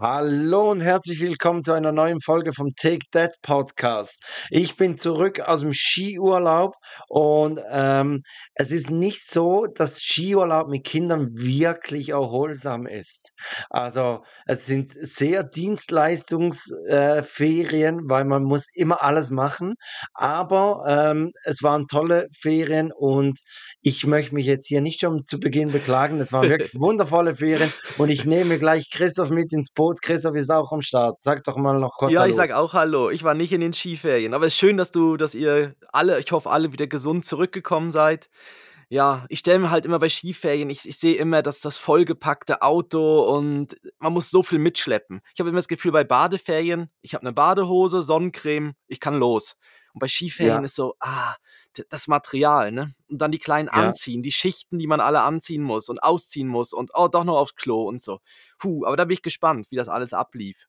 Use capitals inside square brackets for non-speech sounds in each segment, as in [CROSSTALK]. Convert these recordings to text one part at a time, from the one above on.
Hallo und herzlich willkommen zu einer neuen Folge vom Take That Podcast. Ich bin zurück aus dem Skiurlaub und ähm, es ist nicht so, dass Skiurlaub mit Kindern wirklich erholsam ist. Also es sind sehr Dienstleistungsferien, äh, weil man muss immer alles machen. Aber ähm, es waren tolle Ferien und ich möchte mich jetzt hier nicht schon zu Beginn beklagen. Es waren wirklich [LAUGHS] wundervolle Ferien und ich nehme gleich Christoph mit ins Boot. Christoph ist auch am Start. Sag doch mal noch kurz Ja, Hallo. ich sag auch Hallo. Ich war nicht in den Skiferien, aber es ist schön, dass du, dass ihr alle, ich hoffe, alle wieder gesund zurückgekommen seid. Ja, ich stelle mir halt immer bei Skiferien, ich, ich sehe immer dass das vollgepackte Auto und man muss so viel mitschleppen. Ich habe immer das Gefühl, bei Badeferien, ich habe eine Badehose, Sonnencreme, ich kann los. Und bei Skiferien Ja. ist so, ah, das Material, ne? Und dann die kleinen Ja. anziehen, die Schichten, die man alle anziehen muss und ausziehen muss und oh, doch noch aufs Klo und so. Puh, aber da bin ich gespannt, wie das alles ablief.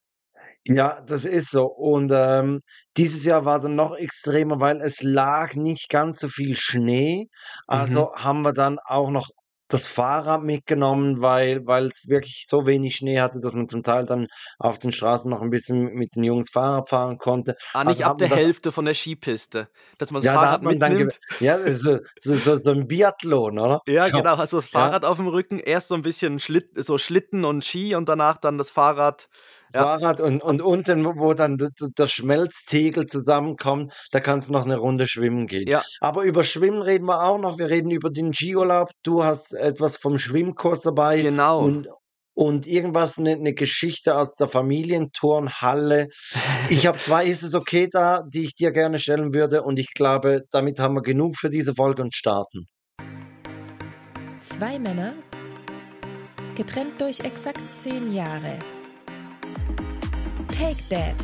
Ja, das ist so. Und ähm, dieses Jahr war dann noch extremer, weil es lag nicht ganz so viel Schnee. Mhm. Also haben wir dann auch noch das Fahrrad mitgenommen, weil weil es wirklich so wenig Schnee hatte, dass man zum Teil dann auf den Straßen noch ein bisschen mit den Jungs Fahrrad fahren konnte. Ah, Also nicht ab haben wir der Hälfte von der Skipiste, dass man das ja, da hat Fahrrad man dann mitnimmt. ja, so so so so 'n Biathlon, oder? Ja, So, genau, hast du das ja. Fahrrad auf dem Rücken, erst so 'n bisschen Schlitt so Schlitten und Ski und danach dann das Fahrrad. Ja. Fahrrad und und unten, wo dann der Schmelztiegel zusammenkommt, da kannst du noch 'ne Runde schwimmen gehen. Ja, Aber über Schwimmen reden wir auch noch. Wir reden über den Skiurlaub. Du hast etwas vom Schwimmkurs dabei genau. und und irgendwas 'ne 'ne Geschichte aus der Familienturnhalle. Ich habe 2 [LAUGHS] Ist es okay da, die ich dir gerne stellen würde und ich glaube, damit haben wir genug für diese Folge und starten. Zwei Männer, getrennt durch exakt zehn Jahre. Take Dad.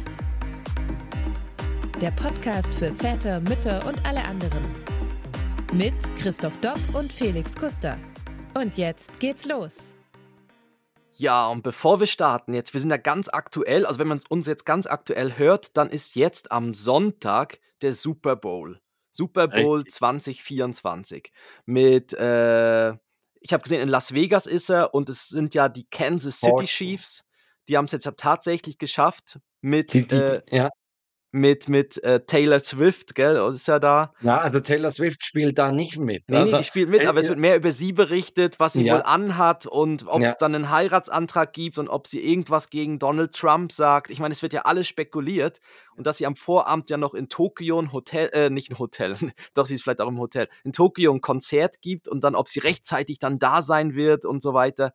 Der Podcast für Väter, Mütter und alle anderen. Mit Christoph Dopp und Felix Kuster. Und jetzt geht's los. Ja, und bevor wir starten jetzt, wir sind ja ganz aktuell, also wenn man uns jetzt ganz aktuell hört, dann ist jetzt am Sonntag der Super Bowl. Super Bowl Richtig. 2024 mit, äh ich habe gesehen, in Las Vegas ist er und es sind ja die Kansas City Chiefs. Die haben's jetzt ja tatsächlich geschafft Die mit, die äh ja. mit mit, äh, Taylor Swift, gell, ist ja da. Ja, also Taylor Swift spielt da nicht mit. Ne, ne, Also, die spielt mit, äh, aber es wird mehr über sie berichtet, was sie wohl Ja. anhat und ob's Ja. dann 'nen Heiratsantrag gibt und ob sie irgendwas gegen Donald Trump sagt. Ich meine, es wird ja alles spekuliert und dass sie am Vorabend ja noch in Tokio 'n Hotel äh, nicht 'n Hotel, [LAUGHS] doch, sie ist vielleicht auch im Hotel, in Tokio 'n Konzert gibt und dann ob sie rechtzeitig dann da sein wird und so weiter.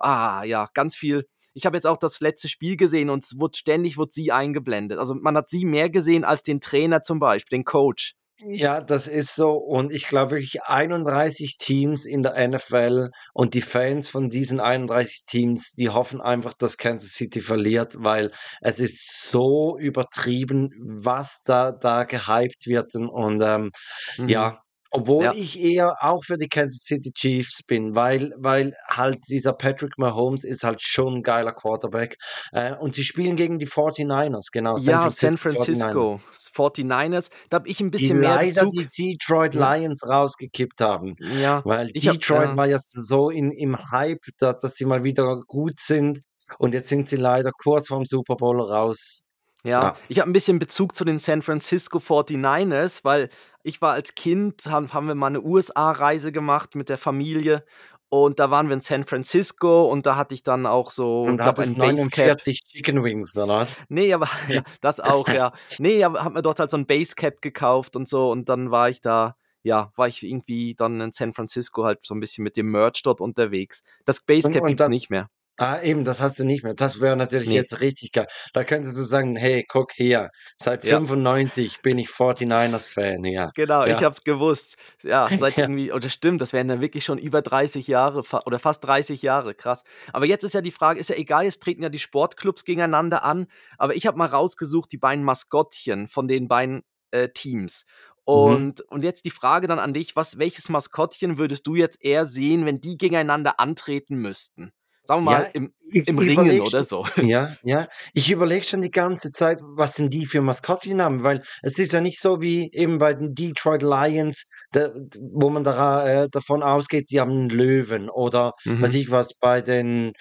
Ah, ja, ganz viel. Ich habe jetzt auch das letzte Spiel gesehen und es wurde ständig wurde sie eingeblendet. Also, man hat sie mehr gesehen als den Trainer zum Beispiel, den Coach. Ja, das ist so und ich glaube wirklich 31 Teams in der NFL und die Fans von diesen 31 Teams, die hoffen einfach, dass Kansas City verliert, weil es ist so übertrieben, was da da gehypt wird und und, ähm, Mhm. ja, obwohl Ja. ich eher auch für die Kansas City Chiefs bin, weil weil halt dieser Patrick Mahomes ist halt schon 'n geiler Quarterback, äh, und sie spielen gegen die 49ers, genau, San Ja, San Francisco 49ers. Francisco 49ers, da habe ich 'n Die bisschen mehr leider Bezug. die Detroit Ja. Lions rausgekippt haben, Ja, weil ich Detroit ja. war ja so in im Hype, da dass sie mal wieder gut sind und jetzt sind sie leider kurz vorm Super Bowl raus. Ja, ich habe 'n bisschen Bezug zu den San Francisco 49ers, weil ich war als Kind haben haben wir mal 'ne USA-Reise gemacht mit der Familie und da waren wir in San Francisco und da hatte ich dann auch so, Und hattest ein Basecap. 49 Chicken Wings oder was? Ne, aber [LAUGHS] ja, [LAUGHS] das auch, ja. Ne, aber habe mir dort halt so 'n Basecap gekauft und so und dann war ich da ja, war ich irgendwie dann in San Francisco halt so 'n bisschen mit dem Merch dort unterwegs. Das Und Basecap und gibt's das nicht mehr. Ah, eben, das hast du nicht mehr. Das wäre natürlich Ne. jetzt richtig geil. Da könntest du sagen: „Hey, guck hier, seit Ja. 95 bin ich 49ers Fan hier.“ Genau, ich Ja. habe es gewusst. Ja, [LAUGHS] seit Ja. irgendwie oh, das stimmt, das wären dann wirklich schon über 30 Jahre fa oder fast 30 Jahre, krass. Aber jetzt ist ja die Frage ist ja egal, es treten ja die Sportclubs gegeneinander an, aber ich habe mal rausgesucht, die beiden Maskottchen von den beiden, äh, Teams. Mhm. Und und jetzt die Frage dann an dich, was welches Maskottchen würdest du jetzt eher sehen, wenn die gegeneinander antreten müssten? Sagen wir Ja, mal im ich im Ringen oder so. [LAUGHS] ja, ja. Ich überlege schon die ganze Zeit, was denn die für Maskottchen haben, weil es ist ja nicht so wie eben bei den Detroit Lions, da wo man da äh, davon ausgeht, die haben 'n Löwen oder weiß Mhm. ich was, bei den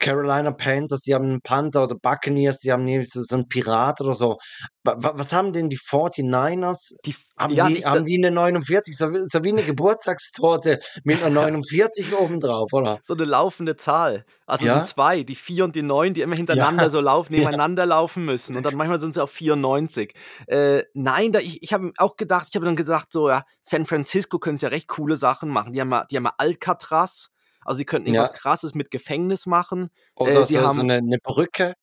Carolina Panthers, die haben einen Panther oder Buccaneers, die haben so so 'n Pirat oder so. Wa wa was haben denn die 49ers? Die Haben ja, die die haben die 'ne 49, so wie so wie 'ne Geburtstagstorte mit 'ner 49 [LAUGHS] obendrauf, oder? so 'ne laufende Zahl. Also, es sind Ja? 2, die 4 und die 9, die immer Ja, hintereinander so laufen [LAUGHS] ja. nebeneinander laufen müssen und dann [LAUGHS] manchmal sind sie auf 94. Äh, nein, da ich ich habe auch gedacht ich habe dann gedacht so, ja, San Francisco könnte ja recht coole Sachen machen. Die haben ja die haben ja Alcatraz, also, sie könnten irgendwas Ja. Krasses mit Gefängnis machen. Äh, Oder sie so so haben 'ne 'ne Brücke.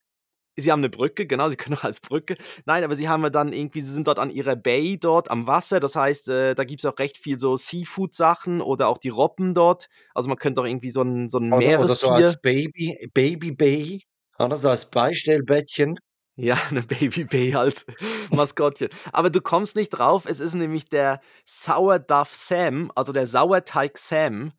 Sie haben 'ne Brücke, genau, sie können auch als Brücke nein, aber sie haben ja dann irgendwie sie sind dort an ihrer Bay dort am Wasser. Das heißt, äh, da gibt's auch recht viel so Seafood-Sachen oder auch die Robben dort. Also, man könnte auch irgendwie so 'n so 'n Oder oder so als Meerestier Baby Baby Bay, oder so als Beistellbettchen. Ja, [LAUGHS] 'ne Baby Bay als Maskottchen. Aber du kommst nicht drauf, es ist nämlich der Sourduff Sam, also der Sauerteig Sam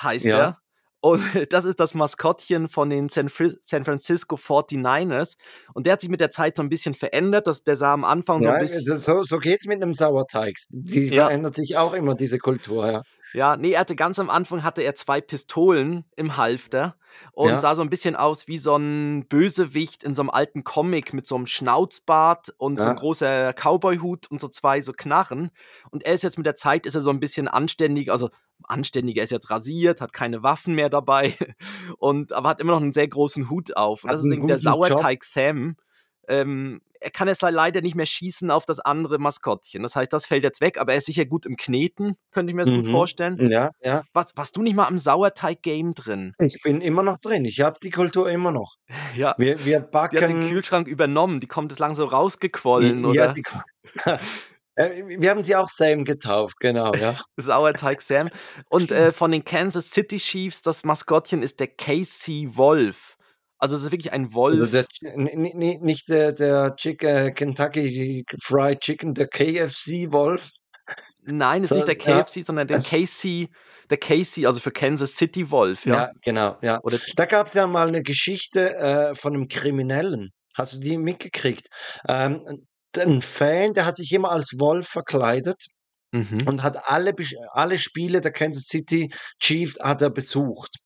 heißt Ja. er. Und [LAUGHS] das ist das Maskottchen von den San Francisco 49ers. Und der hat sich mit der Zeit so 'n bisschen verändert. Das der sah am Anfang so Ja, bisschen das so so geht's mit 'nem Sauerteig. Die Ja. verändert sich auch immer, diese Kultur, ja. Ja, ne, er hatte ganz am Anfang hatte er 2 Pistolen im Halfter und Ja. sah so 'n bisschen aus wie so 'n Bösewicht in so 'nem alten Comic mit so 'm Schnauzbart und so 'n Ja. großer Cowboyhut und so 2 so Knarren. Und er ist jetzt mit der Zeit ist er so 'n bisschen anständig also, anständiger, er ist jetzt rasiert, hat keine Waffen mehr dabei [LAUGHS] und aber hat immer noch 'n sehr großen Hut auf. Und Hat das ist irgendwie der guten Job. Sauerteig Sam. Ähm, er kann jetzt lei leider nicht mehr schießen auf das andere Maskottchen. Das heißt, das fällt jetzt weg, aber er ist sicher gut im Kneten, könnte ich mir das gut Mhm. vorstellen. Ja, ja. Warst warst du nicht mal im Sauerteig-Game drin? Ich bin immer noch drin. Ich habe die Kultur immer noch. [LAUGHS] Ja. Wir wir Die hat den backen Kühlschrank übernommen. Die kommt bislang so I rausgequollen, ja, oder? die ko [LAUGHS] äh, wir haben sie auch Sam getauft, genau, ja. [LAUGHS] Sauerteig Sam. Und, äh, von den Kansas City Chiefs, das Maskottchen ist der KC Wolf. Also, es ist wirklich ein Also, Wolf. der n ni nicht der der Chick äh, Kentucky Fried Chicken, der KFC Wolf. Nein, ist So, nicht der ja. KFC, sondern der KC der KC, also für Kansas City Wolf, ja. Ja, genau, ja. Oder Da gab's ja mal 'ne Geschichte, äh, von 'nem Kriminellen. Hast du die mitgekriegt? Ähm, 'n d 'n Fan, der hat sich immer als Wolf verkleidet Mhm. und hat alle alle Spiele der Kansas City Chiefs hat er besucht.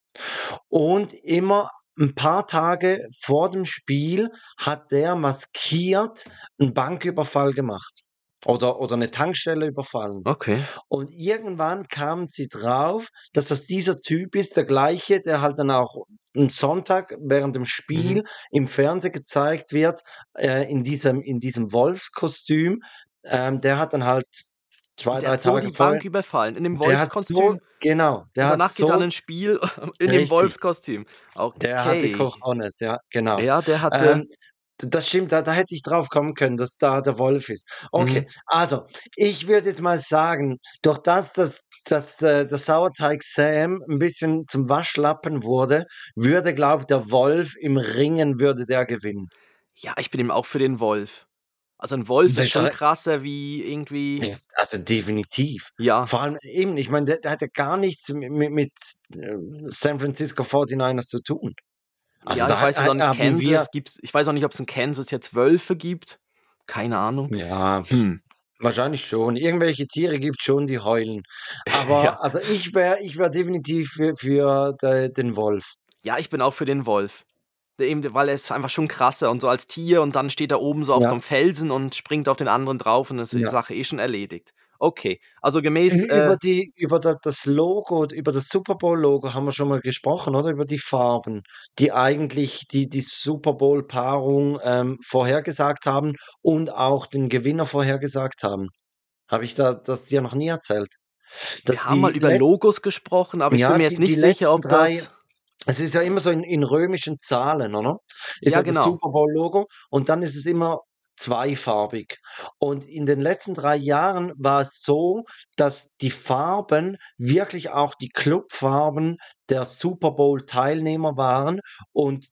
Und immer 'n paar Tage vor dem Spiel hat der maskiert 'n Banküberfall gemacht oder oder 'ne Tankstelle überfallen. Okay. Und irgendwann kamen sie drauf, dass das dieser Typ ist, der Gleiche, der halt dann auch am Sonntag während dem Mhm. Spiel im Fernsehen gezeigt wird, äh, in diesem in diesem Wolfskostüm. Ähm, der hat dann halt 2, Und der 3 hat so Tage die vorher Bank überfallen in dem hat so Wolfskostüm? genau, der Und hat danach geht an so 'nen Spiel [LAUGHS] in dem Richtig. Wolfskostüm. Der hatte Okay. Cojones, ja, genau. Ja, der hatte Ähm, das stimmt, da da hätte ich drauf kommen können, dass da der Wolf ist. Okay, Mhm. also, ich würde jetzt mal sagen, durch das, dass dass, äh, der Sauerteig Sam 'n bisschen zum Waschlappen wurde, würde, glaube ich, der Wolf im Ringen würde der gewinnen. Ja, ich bin eben auch für den Wolf. Also, 'n Wolf ist schon krasser wie irgendwie also, definitiv. Ja. Vor allem eben, ich meine, der der hat ja gar nichts mi mi mit, äh, San Francisco 49ers zu tun. Also, Ja, da ich weiß jetzt ha auch nicht, Kansas gibt's ich weiß auch nicht, ob's in Kansas jetzt Wölfe gibt. Keine Ahnung. Ja, Hm. wahrscheinlich schon. Irgendwelche Tiere gibt's schon, die heulen. [LAUGHS] Aber Ja. also, ich wäre ich wäre definitiv für für de den Wolf. Ja, ich bin auch für den Wolf. Eben weil er ist einfach schon krasser und so als Tier und dann steht er oben so auf Ja. so 'nem Felsen und springt auf den anderen drauf und dann ist die Ja. Sache eh schon erledigt. Okay, also gemäß, über äh die über da das Logo über das Super Bowl Logo haben wir schon mal gesprochen, oder? Über die Farben, die eigentlich die die Super Bowl Paarung, ähm, vorhergesagt haben und auch den Gewinner vorhergesagt haben. Habe ich da das dir noch nie erzählt? Wir haben mal die über Logos gesprochen, aber ich ja, bin mir jetzt die nicht die sicher, ob 3 das es ist ja immer so in in römischen Zahlen, oder? Ist Ja, ja das genau. Super Bowl Logo und dann ist es immer zweifarbig. Und in den letzten 3 Jahren war es so, dass die Farben wirklich auch die Clubfarben der Super Bowl Teilnehmer waren und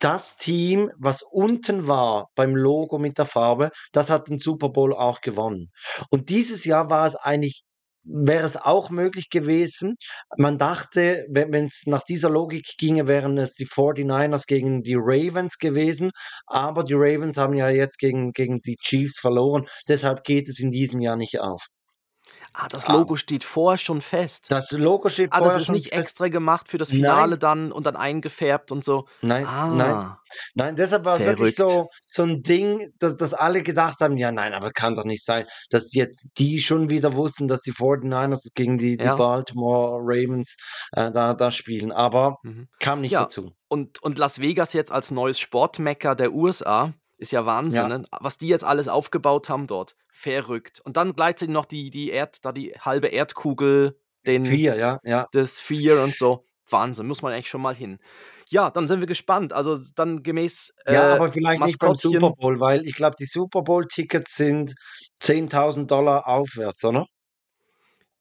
das Team, was unten war beim Logo mit der Farbe, das hat den Super Bowl auch gewonnen. Und dieses Jahr war es eigentlich wäre es auch möglich gewesen. Man dachte, wenn wenn's nach dieser Logik ginge, wären es die 49ers gegen die Ravens gewesen, aber die Ravens haben ja jetzt gegen gegen die Chiefs verloren. Deshalb geht es in diesem Jahr nicht auf. Ah, das Ah. Logo steht vorher schon fest. Das Logo steht Ah, das vorher ist schon nicht fest. extra gemacht für das Nein. Finale dann und dann eingefärbt und so. Nein, nein, Ah, nein, deshalb war es wirklich so so 'n Ding, dass dass alle gedacht haben: „Ja, nein, aber kann doch nicht sein, dass jetzt die schon wieder wussten, dass die 49ers gegen die die Ja. Baltimore Ravens, äh, da da spielen.“ Aber mhm. kam nicht Ja. dazu. Und, und Las Vegas jetzt als neues Sportmecker der USA ist ja Wahnsinn, Ja. ne? was die jetzt alles aufgebaut haben dort. Verrückt. Und dann gleichzeitig noch die, die Erd, da die halbe Erdkugel, den, 4, ja, ja. das Sphere und so. Wahnsinn, muss man echt schon mal hin. Ja, dann sind wir gespannt. Also dann gemäß Ja, äh, aber vielleicht nicht beim. Super Bowl, weil ich glaube, die Super Bowl-Tickets sind 10.000 aufwärts, oder?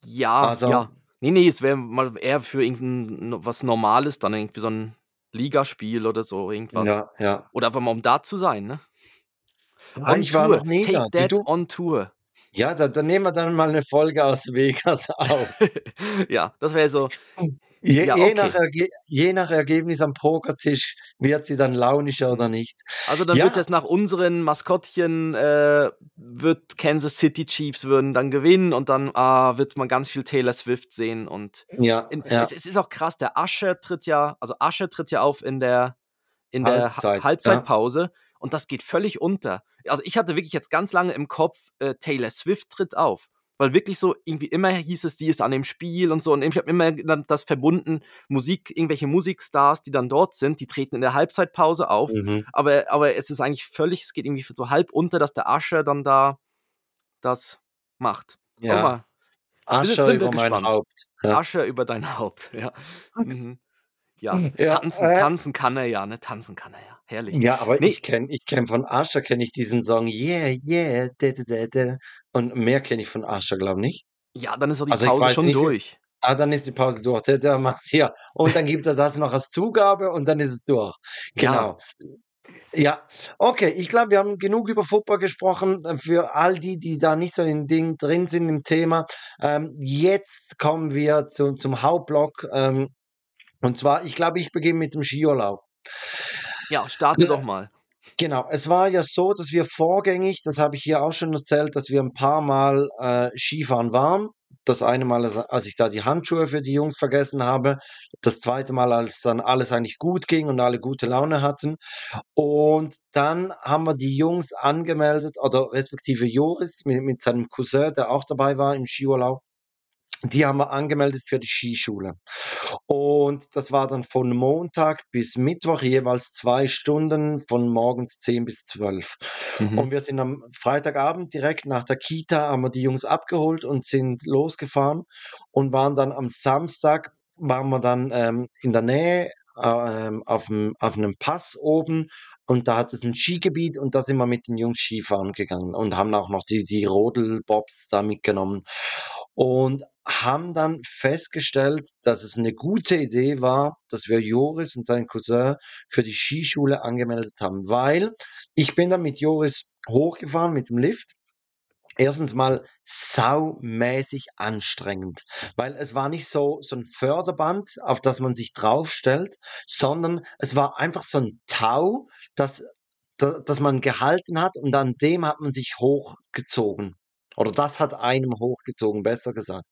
Ja, Also ja. Nee, nee, es wäre mal eher für irgendein no- was Normales, dann irgendwie so ein Ligaspiel oder so, irgendwas. Ja, ja. Oder einfach mal um da zu sein, ne? Ja, On ich war Tour. noch nie Take da. That du? on Tour. Ja, da dann nehmen wir dann mal 'ne Folge aus [LAUGHS] Vegas auf. ja, das wäre so. Je Ja, je nach okay. Je nach Ergebnis am Pokertisch wird sie dann launischer oder nicht. Also dann wird Ja. jetzt nach unseren Maskottchen äh, wird Kansas City Chiefs würden dann gewinnen und dann ah, wird man ganz viel Taylor Swift sehen und Ja, in, ja. es, es ist auch krass, der Usher tritt ja, also Usher tritt ja auf in der in der Halbzeit, ha ja. Halbzeitpause und das geht völlig unter. Also ich hatte wirklich jetzt ganz lange im Kopf, äh, Taylor Swift tritt auf. Weil wirklich so, irgendwie immer hieß es, die ist an dem Spiel und so. Und ich habe immer dann das verbunden, Musik, irgendwelche Musikstars, die dann dort sind, die treten in der Halbzeitpause auf. Mhm. Aber, aber es ist eigentlich völlig, es geht irgendwie so halb unter, dass der Usher dann da das macht. Guck Ja. mal, sind, Asche sind wir über mein. Haupt. Ja. Usher über dein Haupt, [LAUGHS] ja. Mhm. Ja, Ja, tanzen, äh tanzen kann er ja, ne? Tanzen kann er ja. Herrlich. Ja, aber Nee, ich kenne ich kenne von Ascher kenne ich diesen Song „Yeah, yeah, da, da, da, da“ und mehr kenne ich von Ascher, glaube nicht. ja, dann ist doch die Also, ich Pause schon nicht, durch. ah, dann ist die Pause durch. Der der macht's hier und dann gibt er das noch als Zugabe und dann ist es durch. Ja, Genau. Ja, okay, ich glaube, wir haben genug über Football gesprochen, für all die, die da nicht so im Ding drin sind im Thema. Ähm, jetzt kommen wir zu zum Hauptblock, ähm, und zwar ich glaube, ich beginne mit dem Skiurlaub. ja, starte Ne doch mal. Genau, es war ja so, dass wir vorgängig, das habe ich hier auch schon erzählt, dass wir 'n paarmal, äh, Skifahren waren. Das eine Mal, als ich da die Handschuhe für die Jungs vergessen habe. Das zweite Mal, als dann alles eigentlich gut ging und alle gute Laune hatten. Und dann haben wir die Jungs angemeldet oder respektive Joris mi mit seinem Cousin, der auch dabei war im Skiurlaub. Die haben wir angemeldet für die Skischule. Und das war dann von Montag bis Mittwoch jeweils 2 Stunden von morgens 10 bis 12. Mhm. Und wir sind am Freitagabend direkt nach der Kita haben wir die Jungs abgeholt und sind losgefahren und waren dann am Samstag waren wir dann, ähm, in der Nähe, ähm, auf'm auf 'nem Pass oben und da hat es 'n Skigebiet und da sind wir mit den Jungs Skifahren gegangen und haben auch noch die die Rodelbobs da mitgenommen und haben dann festgestellt, dass es 'ne gute Idee war, dass wir Joris und seinen Cousin für die Skischule angemeldet haben, weil ich bin dann mit Joris hochgefahren mit dem Lift. Erstens mal saumäßig anstrengend, weil es war nicht so so 'n Förderband, auf das man sich draufstellt, sondern es war einfach so 'n Tau, das da das man gehalten hat und an dem hat man sich hochgezogen. Oder das hat einem hochgezogen, besser gesagt.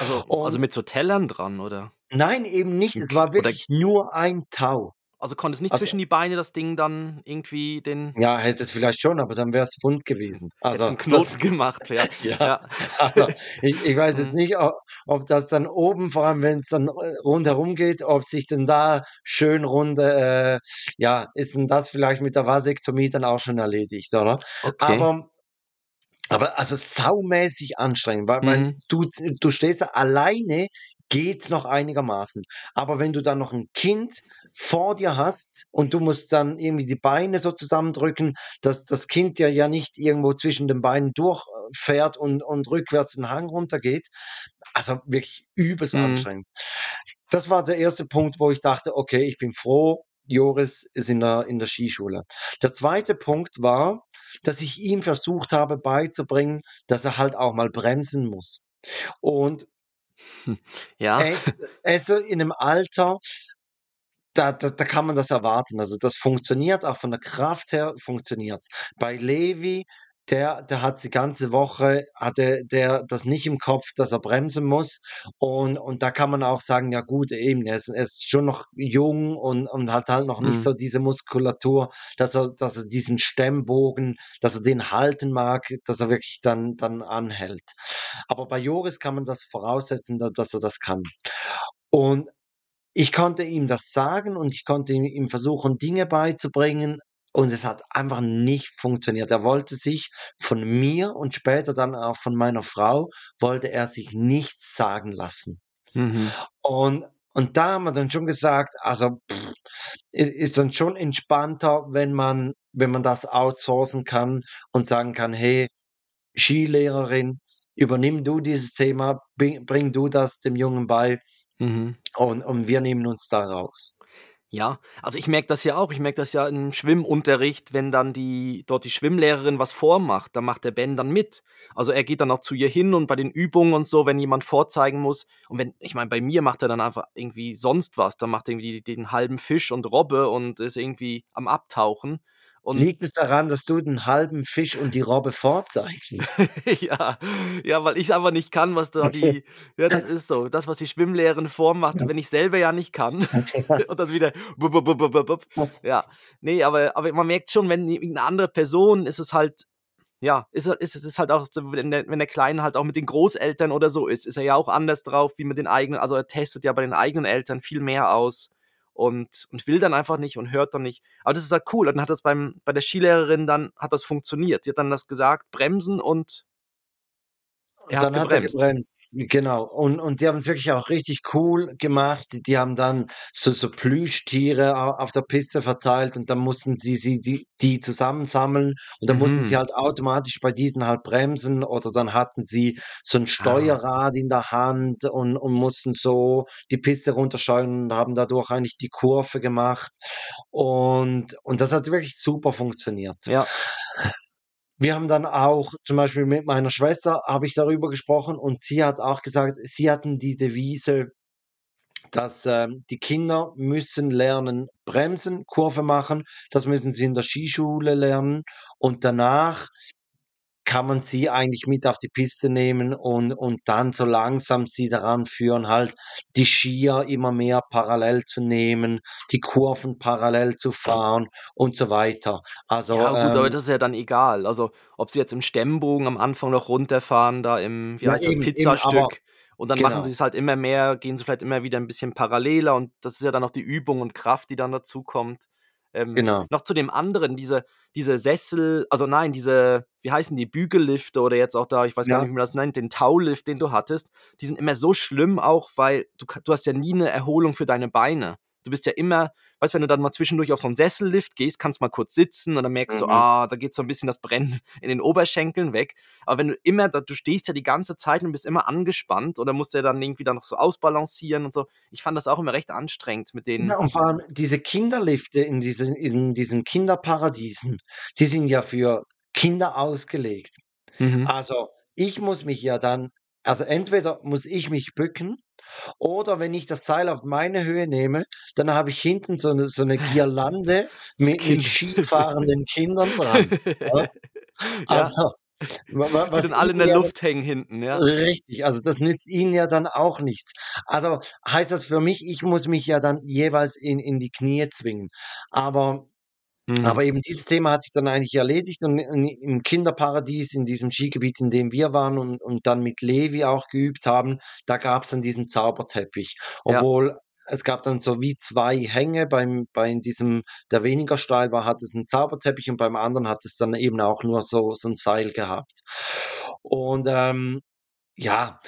Also also Und mit so Tellern dran, oder? Nein, eben nicht. Es war oder wirklich nur ein Tau. Also konntest nicht Also zwischen die Beine das Ding dann irgendwie den Ja, hätte es vielleicht schon, aber dann wär's wund gewesen. Also, 'n [LAUGHS] Knoten das gemacht, ja. [LAUGHS] ja, Ja. also, ich ich weiß jetzt Mhm. nicht, o ob das dann oben, vor allem wenn's dann, äh, rundherum geht, ob sich denn da schön runde äh, ja, ist denn das vielleicht mit der Vasektomie dann auch schon erledigt, oder? Okay. Aber aber also saumäßig anstrengend, weil weil Mhm. du du stehst da alleine geht's noch einigermaßen. Aber wenn du dann noch 'n Kind vor dir hast und du musst dann irgendwie die Beine so zusammendrücken, dass das Kind dir ja nicht irgendwo zwischen den Beinen durchfährt und und rückwärts 'n Hang runtergeht. Also, wirklich übelst Mhm. anstrengend. Das war der erste Punkt, wo ich dachte: „Okay, ich bin froh, Joris ist in der in der Skischule.“ Der zweite Punkt war, dass ich ihm versucht habe beizubringen, dass er halt auch mal bremsen muss. Und [LAUGHS] Ja. er ist er ist so in 'nem Alter da da da kann man das erwarten. Also, das funktioniert, auch von der Kraft her funktioniert's. Bei Levi der, der hat die ganze Woche, hatte der das nicht im Kopf, dass er bremsen muss. Und, und da kann man auch sagen, ja gut, eben, er ist, er ist schon noch jung und, und hat halt noch nicht Mhm. so diese Muskulatur, dass er, dass er diesen Stemmbogen, dass er den halten mag, dass er wirklich dann, dann anhält. Aber bei Joris kann man das voraussetzen, da- dass er das kann. Und ich konnte ihm das sagen und ich konnte ihm, ihm versuchen, Dinge beizubringen. Und es hat einfach nicht funktioniert. Er wollte sich von mir und später dann auch von meiner Frau, wollte er sich nichts sagen lassen. Mhm. Und, und da haben wir dann schon gesagt, also pff, ist dann schon entspannter, wenn man, wenn man das outsourcen kann und sagen kann, hey, Skilehrerin, übernimm du dieses Thema, bring, bring du das dem Jungen bei Mhm. und, und wir nehmen uns da raus. Ja, also ich merke das ja auch. Ich merke das ja im Schwimmunterricht, wenn dann die dort die Schwimmlehrerin was vormacht, dann macht der Ben dann mit. Also er geht dann auch zu ihr hin und bei den Übungen und so, wenn jemand vorzeigen muss. Und wenn, ich meine, bei mir macht er dann einfach irgendwie sonst was. Dann macht er irgendwie den halben Fisch und Robbe und ist irgendwie am Abtauchen. Und Liegt es daran, dass du den halben Fisch und die Robbe vorzeigst? [LAUGHS] ja, ja, weil ich einfach nicht kann, was da die, ja, das ist so, das, was die Schwimmlehrerin vormacht, wenn ich selber ja nicht kann. [LAUGHS] und dann wieder, bup, bup, bup. ja, nee, aber, aber man merkt schon, wenn eine andere Person ist es halt, ja, ist, ist es ist halt auch, wenn der, wenn der Kleine halt auch mit den Großeltern oder so ist, ist er ja auch anders drauf wie mit den eigenen, also er testet ja bei den eigenen Eltern viel mehr aus und, und will dann einfach nicht und hört dann nicht. Aber das ist halt cool. Und dann hat das beim, bei der Skilehrerin dann, hat das funktioniert. Sie hat dann das gesagt, bremsen und Und er dann hat er gebremst. gebremst. Genau. Und, und die haben es wirklich auch richtig cool gemacht. Die, die haben dann so, so Plüschtiere au- auf der Piste verteilt und dann mussten sie, sie die, die zusammensammeln und dann mussten sie Mhm. halt automatisch bei diesen halt bremsen oder dann hatten sie so ein Ah. Steuerrad in der Hand und, und mussten so die Piste runtersteuern und haben dadurch eigentlich die Kurve gemacht. Und, und das hat wirklich super funktioniert. Ja. Wir haben dann auch zum Beispiel mit meiner Schwester habe ich darüber gesprochen und sie hat auch gesagt, sie hatten die Devise, dass ähm, die Kinder müssen lernen, bremsen, Kurve machen. Das müssen sie in der Skischule lernen und danach kann man sie eigentlich mit auf die Piste nehmen und, und dann so langsam sie daran führen, halt die Skier immer mehr parallel zu nehmen, die Kurven parallel zu fahren und so weiter. Also Ja, gut, aber ähm, das ist ja dann egal. Also, ob sie jetzt im Stemmbogen am Anfang noch runterfahren, da im, wie ja heißt das, eben, eben, aber Pizzastück. Und dann machen genau. sie es halt immer mehr, gehen sie vielleicht immer wieder ein bisschen paralleler und das ist ja dann auch die Übung und Kraft, die dann dazu kommt. Ähm, Genau. noch zu dem anderen, diese, diese Sessel, also nein, diese, wie heißen die, Bügellifte oder jetzt auch da, ich weiß gar Ja. nicht, wie man das nennt, den Taulift, den du hattest, die sind immer so schlimm auch, weil du, du hast ja nie eine Erholung für deine Beine. Du bist ja immer, weißt du, wenn du dann mal zwischendurch auf so einen Sessellift gehst, kannst mal kurz sitzen und dann merkst du, Mhm. ah, da geht so ein bisschen das Brennen in den Oberschenkeln weg. Aber wenn du immer, da- du stehst ja die ganze Zeit und bist immer angespannt oder musst ja dann irgendwie dann noch so ausbalancieren und so. Ich fand das auch immer recht anstrengend mit den, Ja, und vor allem diese Kinderlifte in diesen, in diesen Kinderparadiesen, die sind ja für Kinder ausgelegt. Mhm. Also ich muss mich ja dann, also entweder muss ich mich bücken oder wenn ich das Seil auf meine Höhe nehme, dann habe ich hinten so eine, so eine Girlande mit, [LAUGHS] mit Kinder. skifahrenden Kindern dran. Ja? [LAUGHS] Also, wa- wa- die was dann alle in der ja Luft hängen hinten, ja. Richtig, also das nützt ihnen ja dann auch nichts. Also heißt das für mich, ich muss mich ja dann jeweils in, in die Knie zwingen. Aber, Mhm. aber eben dieses Thema hat sich dann eigentlich erledigt und im Kinderparadies, in diesem Skigebiet, in dem wir waren und, und dann mit Levi auch geübt haben, da gab es dann diesen Zauberteppich. Ja. Obwohl es gab dann so wie zwei Hänge beim, bei diesem, der weniger steil war, hat es einen Zauberteppich und beim anderen hat es dann eben auch nur so, so ein Seil gehabt. Und ähm, ja,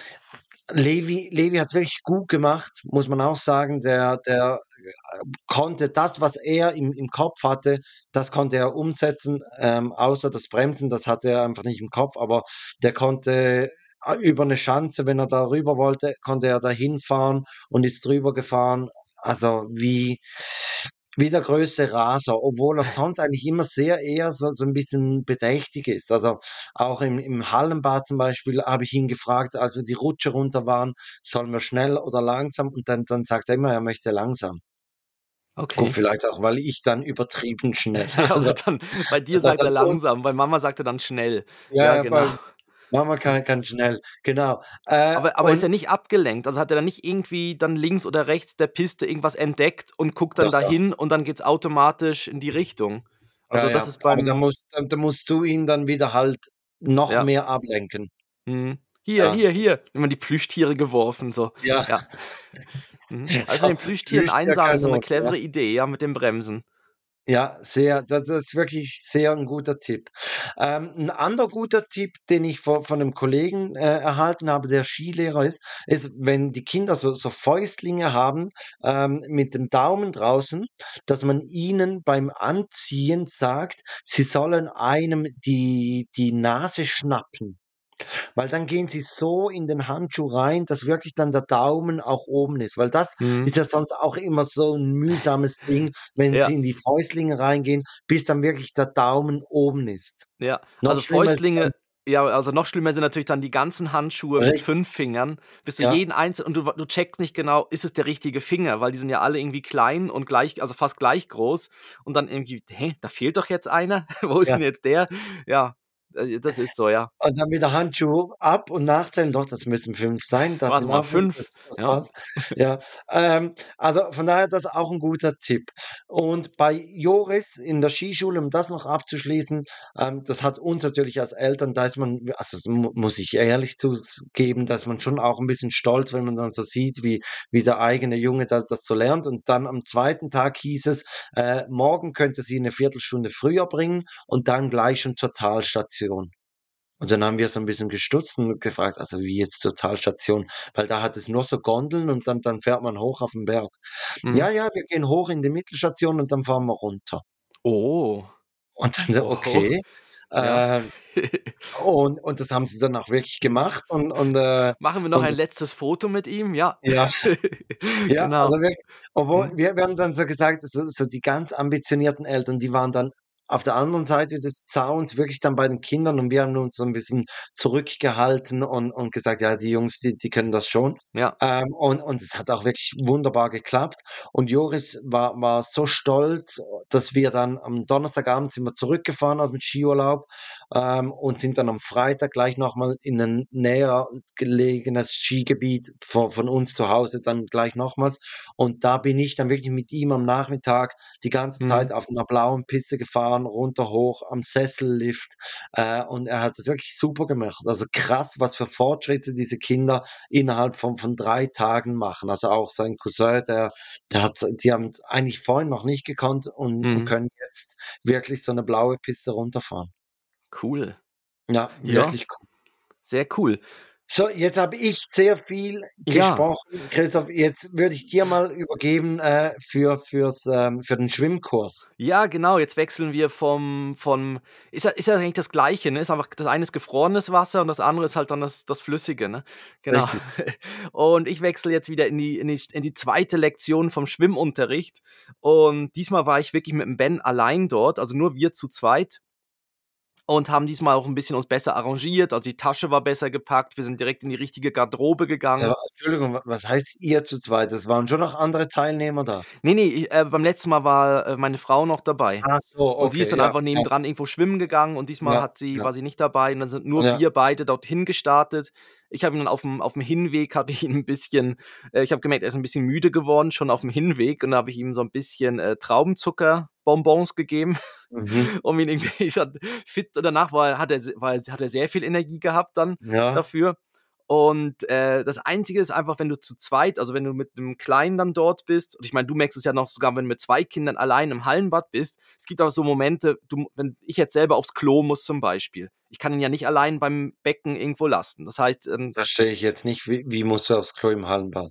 Levi, Levi hat es wirklich gut gemacht, muss man auch sagen. Der, der äh, konnte das, was er im, im Kopf hatte, das konnte er umsetzen, ähm, außer das Bremsen, das hatte er einfach nicht im Kopf, aber der konnte äh, über eine Schanze, wenn er da rüber wollte, konnte er da hinfahren und ist drüber gefahren. Also wie, wie der größte Raser, obwohl er sonst eigentlich immer sehr eher so, so ein bisschen bedächtig ist. Also auch im, im Hallenbad zum Beispiel habe ich ihn gefragt, als wir die Rutsche runter waren, sollen wir schnell oder langsam? Und dann, dann sagt er immer, er möchte langsam. Okay. Und vielleicht auch, weil ich dann übertrieben schnell. [LAUGHS] Also, aber dann bei dir hat sagt er langsam, bei Mama sagt er dann schnell. Ja, Ja, ja, genau. bei Mama kann kann schnell, genau. Äh, Aber aber ist er nicht abgelenkt? Also, hat er dann nicht irgendwie dann links oder rechts der Piste irgendwas entdeckt und guckt dann Doch, doch. dahin und dann geht's automatisch in die Richtung? Ja, Also, das ja, ist da beim musst da da musst du ihn dann wieder halt noch Ja. mehr ablenken. Mhm. Hier, Ja. hier, hier. Immer die Plüschtiere geworfen, so. Ja. Ja. Mhm. [LAUGHS] Also, So, den Plüschtieren Plüschtier einsammeln ist so 'ne ja. clevere Idee, ja, mit dem Bremsen. Ja, sehr da das ist wirklich sehr 'n guter Tipp. Ähm, 'n anderer guter Tipp, den ich vo von 'nem Kollegen, äh, erhalten habe, der Skilehrer ist, ist, wenn die Kinder so so Fäustlinge haben, ähm, mit dem Daumen draußen, dass man ihnen beim Anziehen sagt, sie sollen einem die die Nase schnappen. Weil dann gehen sie so in den Handschuh rein, dass wirklich dann der Daumen auch oben ist. Weil das Mhm. ist ja sonst auch immer so 'n mühsames Ding, wenn Ja. sie in die Fäustlinge reingehen, bis dann wirklich der Daumen oben ist. Ja, Noch also Fäustlinge ja, also noch schlimmer sind natürlich dann die ganzen Handschuhe mit Richtig. 5 Fingern, bis du Ja. jeden einzel und du du checkst nicht genau, ist es der richtige Finger, weil die sind ja alle irgendwie klein und gleich also fast gleich groß und dann irgendwie: „Hä, da fehlt doch jetzt einer. [LAUGHS] Wo ist Ja. denn jetzt der?“ Ja, das ist so, ja. Und dann wieder Handschuh ab und nachzählen. Doch, das müssen 5 sein. Das Warte mal, auch 5, 5, das das ja. passt. Ja, ähm, also von daher, das ist auch 'n guter Tipp. Und bei Joris in der Skischule, um das noch abzuschließen, ähm, das hat uns natürlich als Eltern da ist man also, muss ich ehrlich zugeben, da ist man schon auch 'n bisschen stolz, wenn man dann so sieht, wie wie der eigene Junge das das so lernt. Und dann am 2. Tag hieß es, äh, morgen könnt ihr sie 'ne Viertelstunde früher bringen und dann gleich schon zur Talstation. Und dann haben wir so 'n bisschen gestutzt und gefragt: „Also, wie jetzt zur Talstation?“ Weil da hat es nur so Gondeln und dann dann fährt man hoch auf 'n Berg. Mhm. „Ja, ja, wir gehen hoch in die Mittelstation und dann fahren wir runter.“ Oh. Und dann so: Oho. „Okay.“ [LAUGHS] Ja. Ähm, [LAUGHS] und und das haben sie dann auch wirklich gemacht und und, äh Machen wir noch und ein letztes Foto mit ihm? Ja. Ja. [LAUGHS] Ja, Genau. also wirk obwohl Mhm. wir wir haben dann so gesagt, so so die ganz ambitionierten Eltern, die waren dann auf der anderen Seite des Zauns wirklich dann bei den Kindern und wir haben uns so 'n bisschen zurückgehalten und und gesagt: „Ja, die Jungs, die die können das schon.“ Ja. Ähm, und und es hat auch wirklich wunderbar geklappt. Und Joris war war so stolz, dass wir dann am Donnerstagabend sind wir zurückgefahren aus'm Skiurlaub, ähm, und sind dann am Freitag gleich noch mal in 'nen näher gelegenes Skigebiet vo von uns zu Hause dann gleich nochmals. Und da bin ich dann wirklich mit ihm am Nachmittag die ganze Mhm. Zeit auf 'ner blauen Piste gefahren, runter, hoch, am Sessellift, äh, und er hat das wirklich super gemacht. Also krass, was für Fortschritte diese Kinder innerhalb von von 3 Tagen machen. Also auch sein Cousin, der der hat's die haben's eigentlich vorhin noch nicht gekonnt und und Mhm. können jetzt wirklich so 'ne blaue Piste runterfahren. Cool. Ja, Ja, wirklich cool. sehr cool. So, jetzt habe ich sehr viel Ja. gesprochen. Christoph, jetzt würde ich dir mal übergeben, äh, für fürs, ähm für den Schwimmkurs. Ja, genau, jetzt wechseln wir vom vom ist ja ist ja eigentlich das Gleiche, ne? Ist einfach das eine ist gefrorenes Wasser und das andere ist halt dann das das Flüssige, ne? Genau. Richtig. [LAUGHS] Und ich wechsle jetzt wieder in die in die in die 2. Lektion vom Schwimmunterricht. Und diesmal war ich wirklich mit dem Ben allein dort, also nur wir zu zweit. Und haben diesmal auch 'n bisschen uns besser arrangiert. Also, die Tasche war besser gepackt. Wir sind direkt in die richtige Garderobe gegangen. Ja, Entschuldigung, wa was heißt ihr zu zweit? Es waren schon noch andere Teilnehmer da? Ne, ne, i äh, beim letzten Mal war, äh, meine Frau noch dabei. Ach so, Und sie ist okay, dann ja, einfach ja. nebendran irgendwo schwimmen gegangen und diesmal Ja, hat sie ja. war sie nicht dabei und dann sind nur Ja. wir beide dorthin gestartet. Ich habe ihn dann auf'm auf'm Hinweg habe ich ihn 'n bisschen äh, ich habe gemerkt, er ist 'n bisschen müde geworden schon auf'm Hinweg und da habe ich ihm so 'n bisschen, äh, Traubenzucker-Bonbons gegeben, Mhm. [LAUGHS] um ihn irgendwie [LAUGHS] fit danach war hat er war hat er sehr viel Energie gehabt dann Ja. dafür. Und, äh, das Einzige ist einfach, wenn du zu zweit also, wenn du mit 'nem Kleinen dann dort bist und ich meine, du merkst es ja noch sogar, wenn du mit 2 Kindern allein im Hallenbad bist. Es gibt auch so Momente, du wenn ich jetzt selber aufs Klo muss zum Beispiel. Ich kann ihn ja nicht allein beim Becken irgendwo lassen. Das heißt, ähm Verstehe ich jetzt nicht. Wie wie musst du aufs Klo im Hallenbad?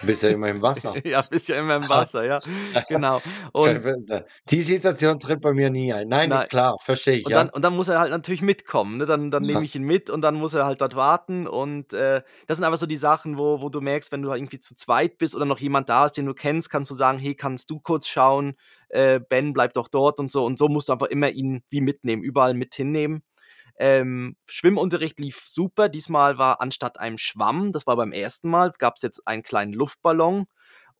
Du bist ja immer im Wasser. [LAUGHS] Ja, bist ja immer im [LAUGHS] Wasser, ja, [LAUGHS] genau. Und da die Situation tritt bei mir nie ein. Nein, Nei klar, verstehe ich, und dann ja. und dann muss er halt natürlich mitkommen, ne? Dann dann nehme ich ihn mit und dann muss er halt dort warten und, äh, das sind einfach so die Sachen, wo wo du merkst, wenn du irgendwie zu zweit bist oder noch jemand da ist, den du kennst, kannst du sagen: „Hey, kannst du kurz schauen? Äh, Ben bleibt doch dort“ und so. Und so musst du einfach immer ihn wie mitnehmen, überall mit hinnehmen. Ähm, Schwimmunterricht lief super. Diesmal war anstatt einem Schwamm, das war beim 1. Mal, gab's jetzt einen kleinen Luftballon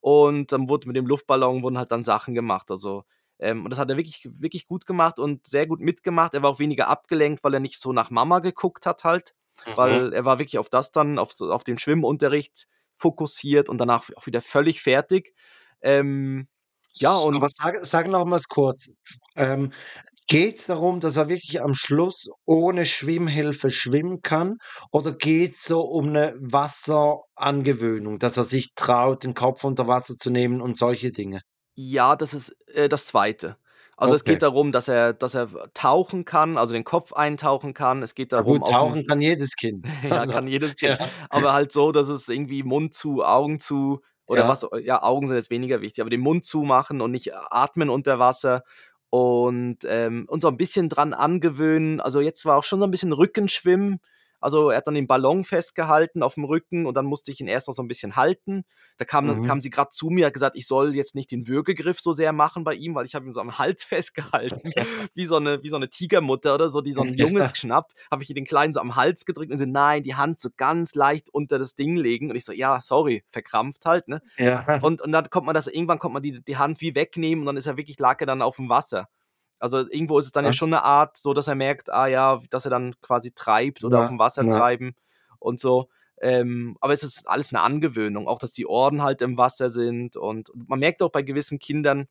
Und dann wurde mit dem Luftballon wurden halt dann Sachen gemacht. Also, ähm, und das hat er wirklich, wirklich gut gemacht und sehr gut mitgemacht. Er war auch weniger abgelenkt, weil er nicht so nach Mama geguckt hat halt. Mhm. Weil er war wirklich auf das dann, auf, auf den Schwimmunterricht fokussiert und danach auch wieder völlig fertig. Ähm, ja, und. Aber sag, sag noch mal kurz. Ähm, Geht es darum, dass er wirklich am Schluss ohne Schwimmhilfe schwimmen kann? Oder geht es so um eine Wasserangewöhnung, dass er sich traut, den Kopf unter Wasser zu nehmen und solche Dinge? Ja, das ist äh, das Zweite. Also es geht darum, dass er, dass er tauchen kann, also den Kopf eintauchen kann. Es geht darum, gut, tauchen kann jedes Kind. [LAUGHS] ja, Also, kann jedes Kind. ja. Aber halt so, dass es irgendwie Mund zu, Augen zu oder Ja. was, ja, Augen sind jetzt weniger wichtig, aber den Mund zumachen und nicht atmen unter Wasser und, ähm, und so ein bisschen dran angewöhnen. Also jetzt war auch schon so ein bisschen Rückenschwimmen. Also er hat dann den Ballon festgehalten auf dem Rücken und dann musste ich ihn erst noch so ein bisschen halten. Da kam, mhm. kam sie gerade zu mir, hat gesagt, ich soll jetzt nicht den Würgegriff so sehr machen bei ihm, weil ich habe ihn so am Hals [LAUGHS] festgehalten, [LAUGHS] wie so eine, wie so eine Tigermutter oder so, die so ein Junges [LAUGHS] geschnappt. Habe ich ihr den Kleinen so am Hals gedrückt und sie, nein, die Hand so ganz leicht unter das Ding legen. Und ich so, ja, sorry, verkrampft halt, ne? Ja. Und, und dann kommt man das, irgendwann kommt man die, die Hand wie wegnehmen und dann ist er wirklich, lag er dann auf dem Wasser. Also irgendwo ist es dann Was? ja schon eine Art, so dass er merkt, ah ja, dass er dann quasi treibt oder ja, auf dem Wasser ja. treiben und so. Ähm, aber es ist alles eine Angewöhnung, auch dass die Ohren halt im Wasser sind und, man merkt auch bei gewissen Kindern,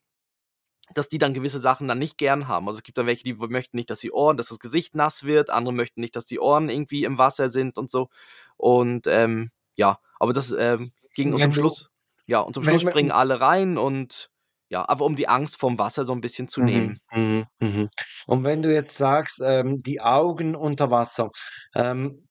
dass die dann gewisse Sachen dann nicht gern haben. Also es gibt dann welche, die möchten nicht, dass die Ohren, dass das Gesicht nass wird, andere möchten nicht, dass die Ohren irgendwie im Wasser sind und so. Und ähm, ja, aber das ähm, ging und zum Schluss, ja, und zum Schluss springen alle rein und ja, aber um die Angst vom Wasser so ein bisschen zu Mhm, nehmen. mhm, mhm. Und wenn du jetzt sagst, ähm, die Augen unter Wasser, ähm,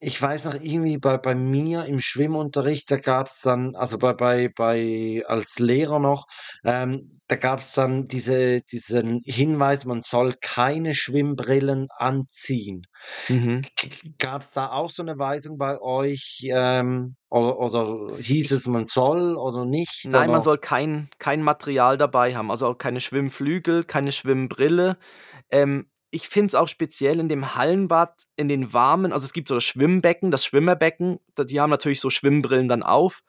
ich weiß noch irgendwie bei bei mir im Schwimmunterricht, da gab es dann also bei bei bei als Lehrer noch, ähm, da gab es dann diese diesen Hinweis, man soll keine Schwimmbrillen anziehen. Mhm. Gab es da auch so eine Weisung bei euch, ähm, oder oder hieß es, man soll oder nicht, Nein, man oder? soll kein kein Material dabei haben, also auch keine Schwimmflügel, keine Schwimmbrille. Ähm, ich finde es auch speziell in dem Hallenbad, in den warmen also, es gibt so das Schwimmbecken, das Schwimmerbecken, die haben natürlich so Schwimmbrillen dann auf,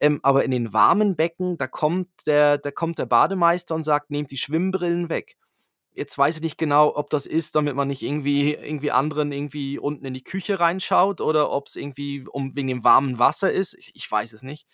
ähm, aber in den warmen Becken, da kommt der da kommt der Bademeister und sagt: „Nehmt die Schwimmbrillen weg.“ Jetzt weiß ich nicht genau, ob das ist, damit man nicht irgendwie irgendwie anderen irgendwie unten in die Küche reinschaut oder ob es irgendwie um wegen dem warmen Wasser ist. Ich ich weiß es nicht.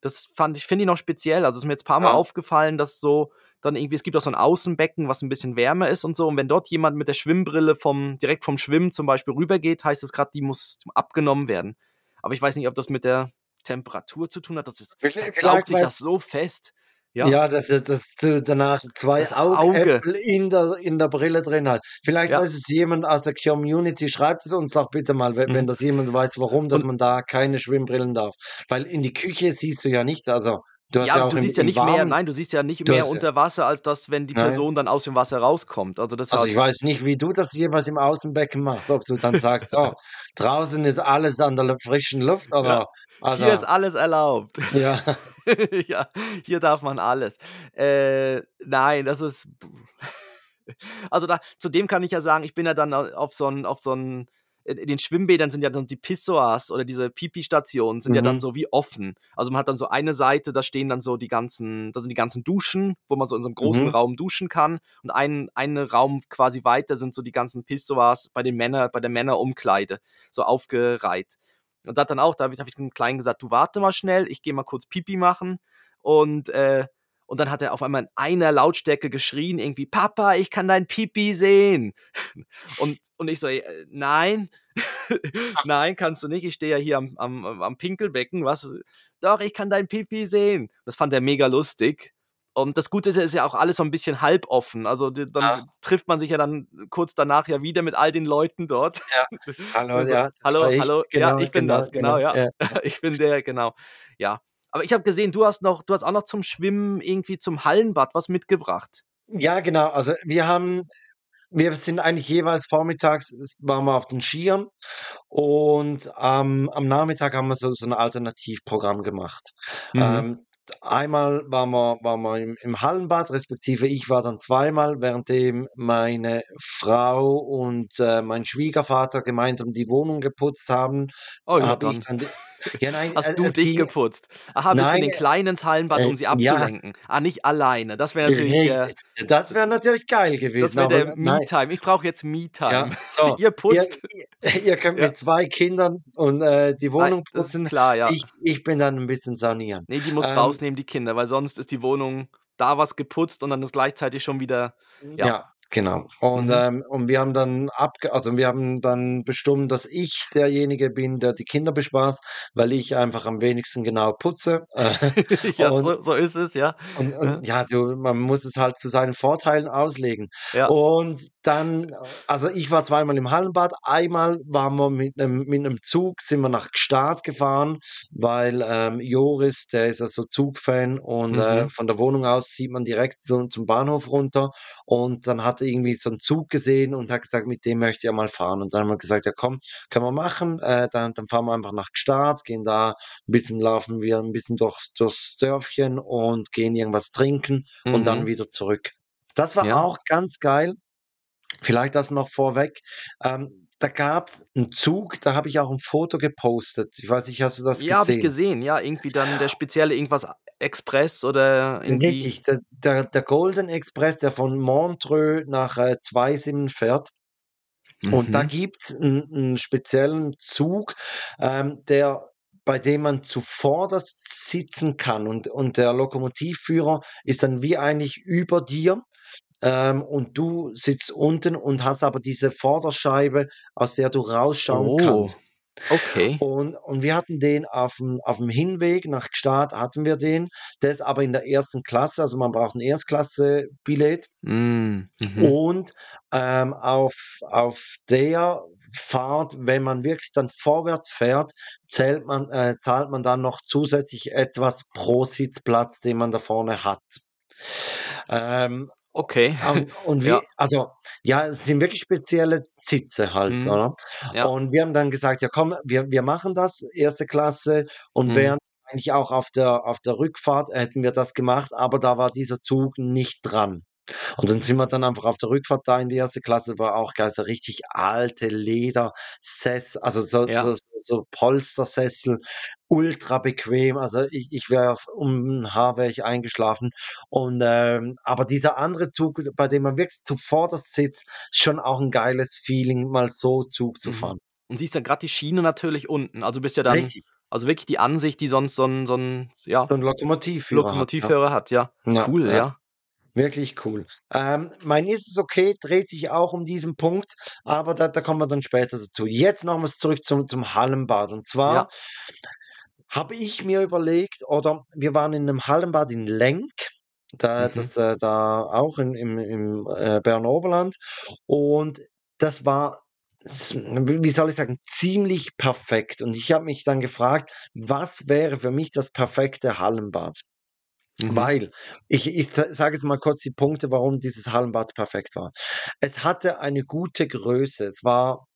Das fand ich finde ich noch speziell. Also, es ist mir jetzt paar Mal Ja. aufgefallen, dass so dann irgendwie es gibt auch so ein Außenbecken, was ein bisschen wärmer ist und so. Und wenn dort jemand mit der Schwimmbrille vom direkt vom Schwimmen zum Beispiel rübergeht, heißt das gerade, die muss abgenommen werden. Aber ich weiß nicht, ob das mit der Temperatur zu tun hat. Das ist Vielleicht versaugt sich das so fest. Ja, Ja, dass er dass du danach 2 das Auge. Augäpfel in der in der Brille drin hat. Vielleicht Ja. weiß es jemand aus der Community, schreibt es uns doch bitte mal, wenn wenn Mhm. das jemand weiß, warum, dass Und man da keine Schwimmbrillen darf. Weil in die Küche siehst du ja nichts, also, du hast Ja, ja du siehst ja nicht mehr Warmen nein, du siehst ja nicht mehr unter Wasser, als das, wenn die Nein. Person dann aus dem Wasser rauskommt. Also, das Also, ich weiß nicht, wie du das jeweils im Außenbecken machst, ob du dann sagst: [LAUGHS] „Oh, draußen ist alles an der frischen Luft“, Ja, oder hier ist also alles erlaubt. [LAUGHS] Ja. [LAUGHS] Ja, hier darf man alles. Äh, nein, das ist Also, da zu dem kann ich ja sagen, ich bin ja dann au auf so 'n auf so 'n in den Schwimmbädern sind ja dann die Pissoirs oder diese Pipi-Stationen sind ja dann Mhm. so wie offen. Also, man hat dann so eine Seite, da stehen dann so die ganzen da sind die ganzen Duschen, wo man so in so 'nem großen Mhm. Raum duschen kann und ein einen Raum quasi weiter sind so die ganzen Pissoirs bei den Männer bei der Männerumkleide, so aufgereiht. Und da hat dann auch da habe ich habe ich dem Kleinen gesagt: „Du warte mal schnell, ich gehe mal kurz Pipi machen.“ Und, äh und dann hat er auf einmal in einer Lautstärke geschrien irgendwie: „Papa, ich kann dein Pipi sehen.“ [LAUGHS] Und und ich so: „Äh, nein, [LAUGHS] nein, kannst du nicht. Ich stehe ja hier am am am Pinkelbecken, was? Doch, ich kann dein Pipi sehen.“ Das fand er mega lustig. Und das Gute ist, ist ja auch alles so 'n bisschen halboffen. Also, d Ja. dann trifft man sich ja dann kurz danach ja wieder mit all den Leuten dort. Ja. [LAUGHS] Hallo, so: ja, das war „Hallo, ich. hallo, ja, Genau, ich bin genau, das, genau, genau. ja. Ja. Ich bin der, genau.“ Ja. Aber ich habe gesehen, du hast noch du hast auch noch zum Schwimmen irgendwie zum Hallenbad was mitgebracht. Ja, genau. Also, wir haben wir sind eigentlich jeweils vormittags waren wir auf den Skiern und am am Nachmittag haben wir so so 'n Alternativprogramm gemacht. Mhm. Ähm, einmal waren wir waren wir im im Hallenbad, respektive ich war dann zweimal, währenddem meine Frau und, äh, mein Schwiegervater gemeinsam die Wohnung geputzt haben, Oh ja, ich dann. dann die Ja, nein, Hast äh, du dich ging geputzt? Aha, bist mit nein, den Kleinen ins Hallenbad, äh, um sie ja, abzulenken. Ah, nicht alleine. Das wäre natürlich richtig. Das wäre natürlich geil das gewesen, wäre der. Me-Time. Ich brauche jetzt Ja, Me-Time. so, [LAUGHS] Ihr putzt. ihr [LAUGHS] ihr könnt Ja. mit 2 Kindern und, äh, die Nein, Wohnung das ist putzen. klar, ja. Ich ich bin dann 'n bisschen sanieren. Ne, die musst Ähm rausnehmen, die Kinder, weil sonst ist die Wohnung da was geputzt und dann ist gleichzeitig schon wieder ja. Ja, genau. Und, Mhm. ähm und wir haben dann abge also, wir haben dann bestimmt, dass ich derjenige bin, der die Kinder bespaßt, weil ich einfach am wenigsten genau putze. Äh, [LAUGHS] [LAUGHS] Ja, und so so ist es, ja. und Ja. und ja, du man muss es halt zu seinen Vorteilen auslegen. Ja. Und dann also, ich war zweimal im Hallenbad. Einmal waren wir mit 'nem mit 'nem Zug sind wir nach Gstaad gefahren, weil, ähm, Joris, der ist ja so Zugfan und, äh, Mhm. von der Wohnung aus sieht man direkt so zum Bahnhof runter. Und dann hat er irgendwie so 'n Zug gesehen und hat gesagt, mit dem möchte er mal fahren. Und dann haben wir gesagt: „Ja komm, können wir machen. Äh, dann dann fahren wir einfach nach Gstaad, gehen da 'n bisschen laufen wir 'n bisschen durch durchs Dörfchen und gehen irgendwas trinken und dann Mhm. wieder zurück.“ Das war Ja. auch ganz geil. Vielleicht das noch vorweg. Ähm, da gab's 'n Zug, da habe ich auch 'n Foto gepostet. Ich weiß nicht, hast du das Ja, habe ich gesehen? gesehen. Ja, irgendwie dann der spezielle irgendwas Express oder irgendwie Richtig, der der der Golden Express, der von Montreux nach, äh, Zweisimmen fährt. Und da Mhm. gibt's 'n 'n speziellen Zug, ähm, der bei dem man zuvorderst sitzen kann und und der Lokomotivführer ist dann wie eigentlich über dir, ähm, und du sitzt unten und hast aber diese Vorderscheibe, aus der du rausschauen Oh, kannst. okay. Und und wir hatten den auf'm auf'm Hinweg nach Gstaad hatten wir den. Der ist aber in der 1. Klasse, also man braucht 'n Erstklassebillet. Hm, mhm. Und, ähm, auf auf der Fahrt, wenn man wirklich dann vorwärts fährt, zählt man äh, zahlt man dann noch zusätzlich etwas pro Sitzplatz, den man da vorne hat. Ähm, Okay, und [LAUGHS] und ja. also, ja, es sind wirklich spezielle Sitze halt, Mhm. oder? Ja. Und wir haben dann gesagt: „Ja komm, wir wir machen das, 1. Klasse.“ Und Mhm. während eigentlich auch auf der auf der Rückfahrt hätten wir das gemacht, aber da war dieser Zug nicht dran. Und dann sind wir dann einfach auf der Rückfahrt da in die 1. Klasse, war auch geil, so richtig alte Ledersess also, so Ja. so so Polstersessel, ultra bequem. Also, ich ich wäre um 'n Haar wäre ich eingeschlafen. Und, ähm aber dieser andere Zug, bei dem man wirklich zuvorderst sitzt, schon auch 'n geiles Feeling, mal so Zug zu Mhm. fahren. Und siehst dann grad die Schiene natürlich unten. Also, bist ja dann Richtig. also, wirklich die Ansicht, die sonst so 'n so 'n ja, So 'n Lokomotivführer hat, ja. Lokomotivführer hat, ja. Ja, Cool, ja. ja. Wirklich cool. Ähm, mein „Ist es okay?“ dreht sich auch um diesen Punkt, aber da da kommen wir dann später dazu. Jetzt nochmals zurück zum zum Hallenbad. Und zwar Ja. habe ich mir überlegt oder wir waren in 'nem Hallenbad in Lenk, da Mhm. das, äh, da auch in im im, äh, Berner Oberland. Und das war wie soll ich sagen, ziemlich perfekt. Und ich habe mich dann gefragt: „Was wäre für mich das perfekte Hallenbad?“ Mhm. Weil ich ich sa sage jetzt mal kurz die Punkte, warum dieses Hallenbad perfekt war. Es hatte eine gute Größe. Es war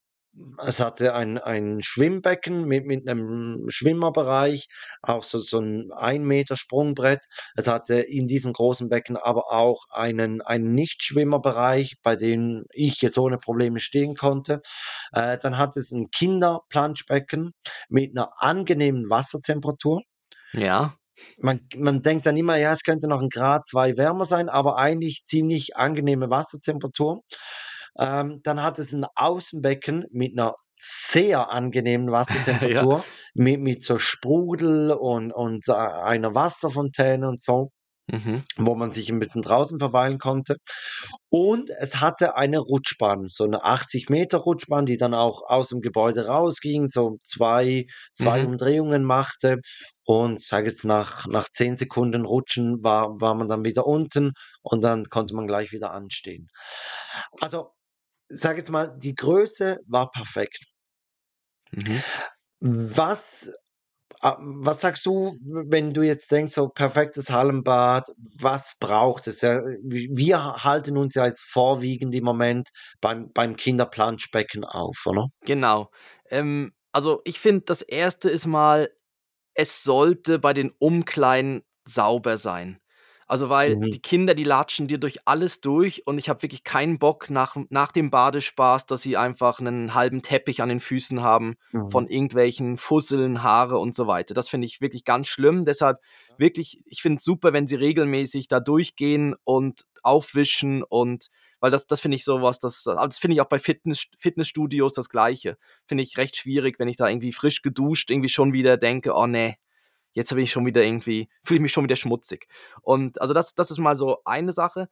es hatte ein ein Schwimmbecken mit mit 'nem Schwimmerbereich, auch so so 'n 1 Meter Sprungbrett. Es hatte in diesem großen Becken aber auch einen einen Nichtschwimmerbereich, bei dem ich jetzt ohne Probleme stehen konnte. Äh, dann hat es 'n Kinderplanschbecken mit 'ner angenehmen Wassertemperatur. Ja. Man man denkt dann immer, ja, es könnte noch 'n Grad, 2 wärmer sein, aber eigentlich ziemlich angenehme Wassertemperatur. Ähm, dann hat es 'n Außenbecken mit 'ner sehr angenehmen [LAUGHS] Ja. Wassertemperatur, mit mit so Sprudel und und, äh, einer Wasserfontäne und so, Mhm. wo man sich 'n bisschen draußen verweilen konnte. Und es hatte eine Rutschbahn, so 'ne 80 Meter Rutschbahn, die dann auch aus'm Gebäude rausging, so 2 2 Mhm. Umdrehungen machte. Und sage jetzt nach nach 10 Sekunden Rutschen war war man dann wieder unten und dann konnte man gleich wieder anstehen. Also, sage jetzt mal, die Größe war perfekt. Mhm. Was was sagst du, wenn du jetzt denkst, so perfektes Hallenbad, was braucht es? Wir halten uns ja jetzt vorwiegend im Moment beim beim Kinderplanschbecken auf, oder? Genau. Ähm, also, ich finde, das 1. ist mal, es sollte bei den Umkleiden sauber sein. Also, weil Mhm. die Kinder, die latschen dir durch alles durch und ich habe wirklich keinen Bock nach nach dem Badespaß, dass sie einfach 'nen halben Teppich an den Füßen haben von Mhm. irgendwelchen Fusseln, Haare und so weiter. Das finde ich wirklich ganz schlimm. Deshalb wirklich ich finde es super, wenn sie regelmäßig da durchgehen und aufwischen und weil das das finde ich so was, das also, das finde ich auch bei Fitness Fitnessstudios das Gleiche. Finde ich recht schwierig, wenn ich da irgendwie frisch geduscht irgendwie schon wieder denke: „Oh ne, jetzt bin ich schon wieder irgendwie fühle ich mich schon wieder schmutzig.“ Und also, das das ist mal so eine Sache.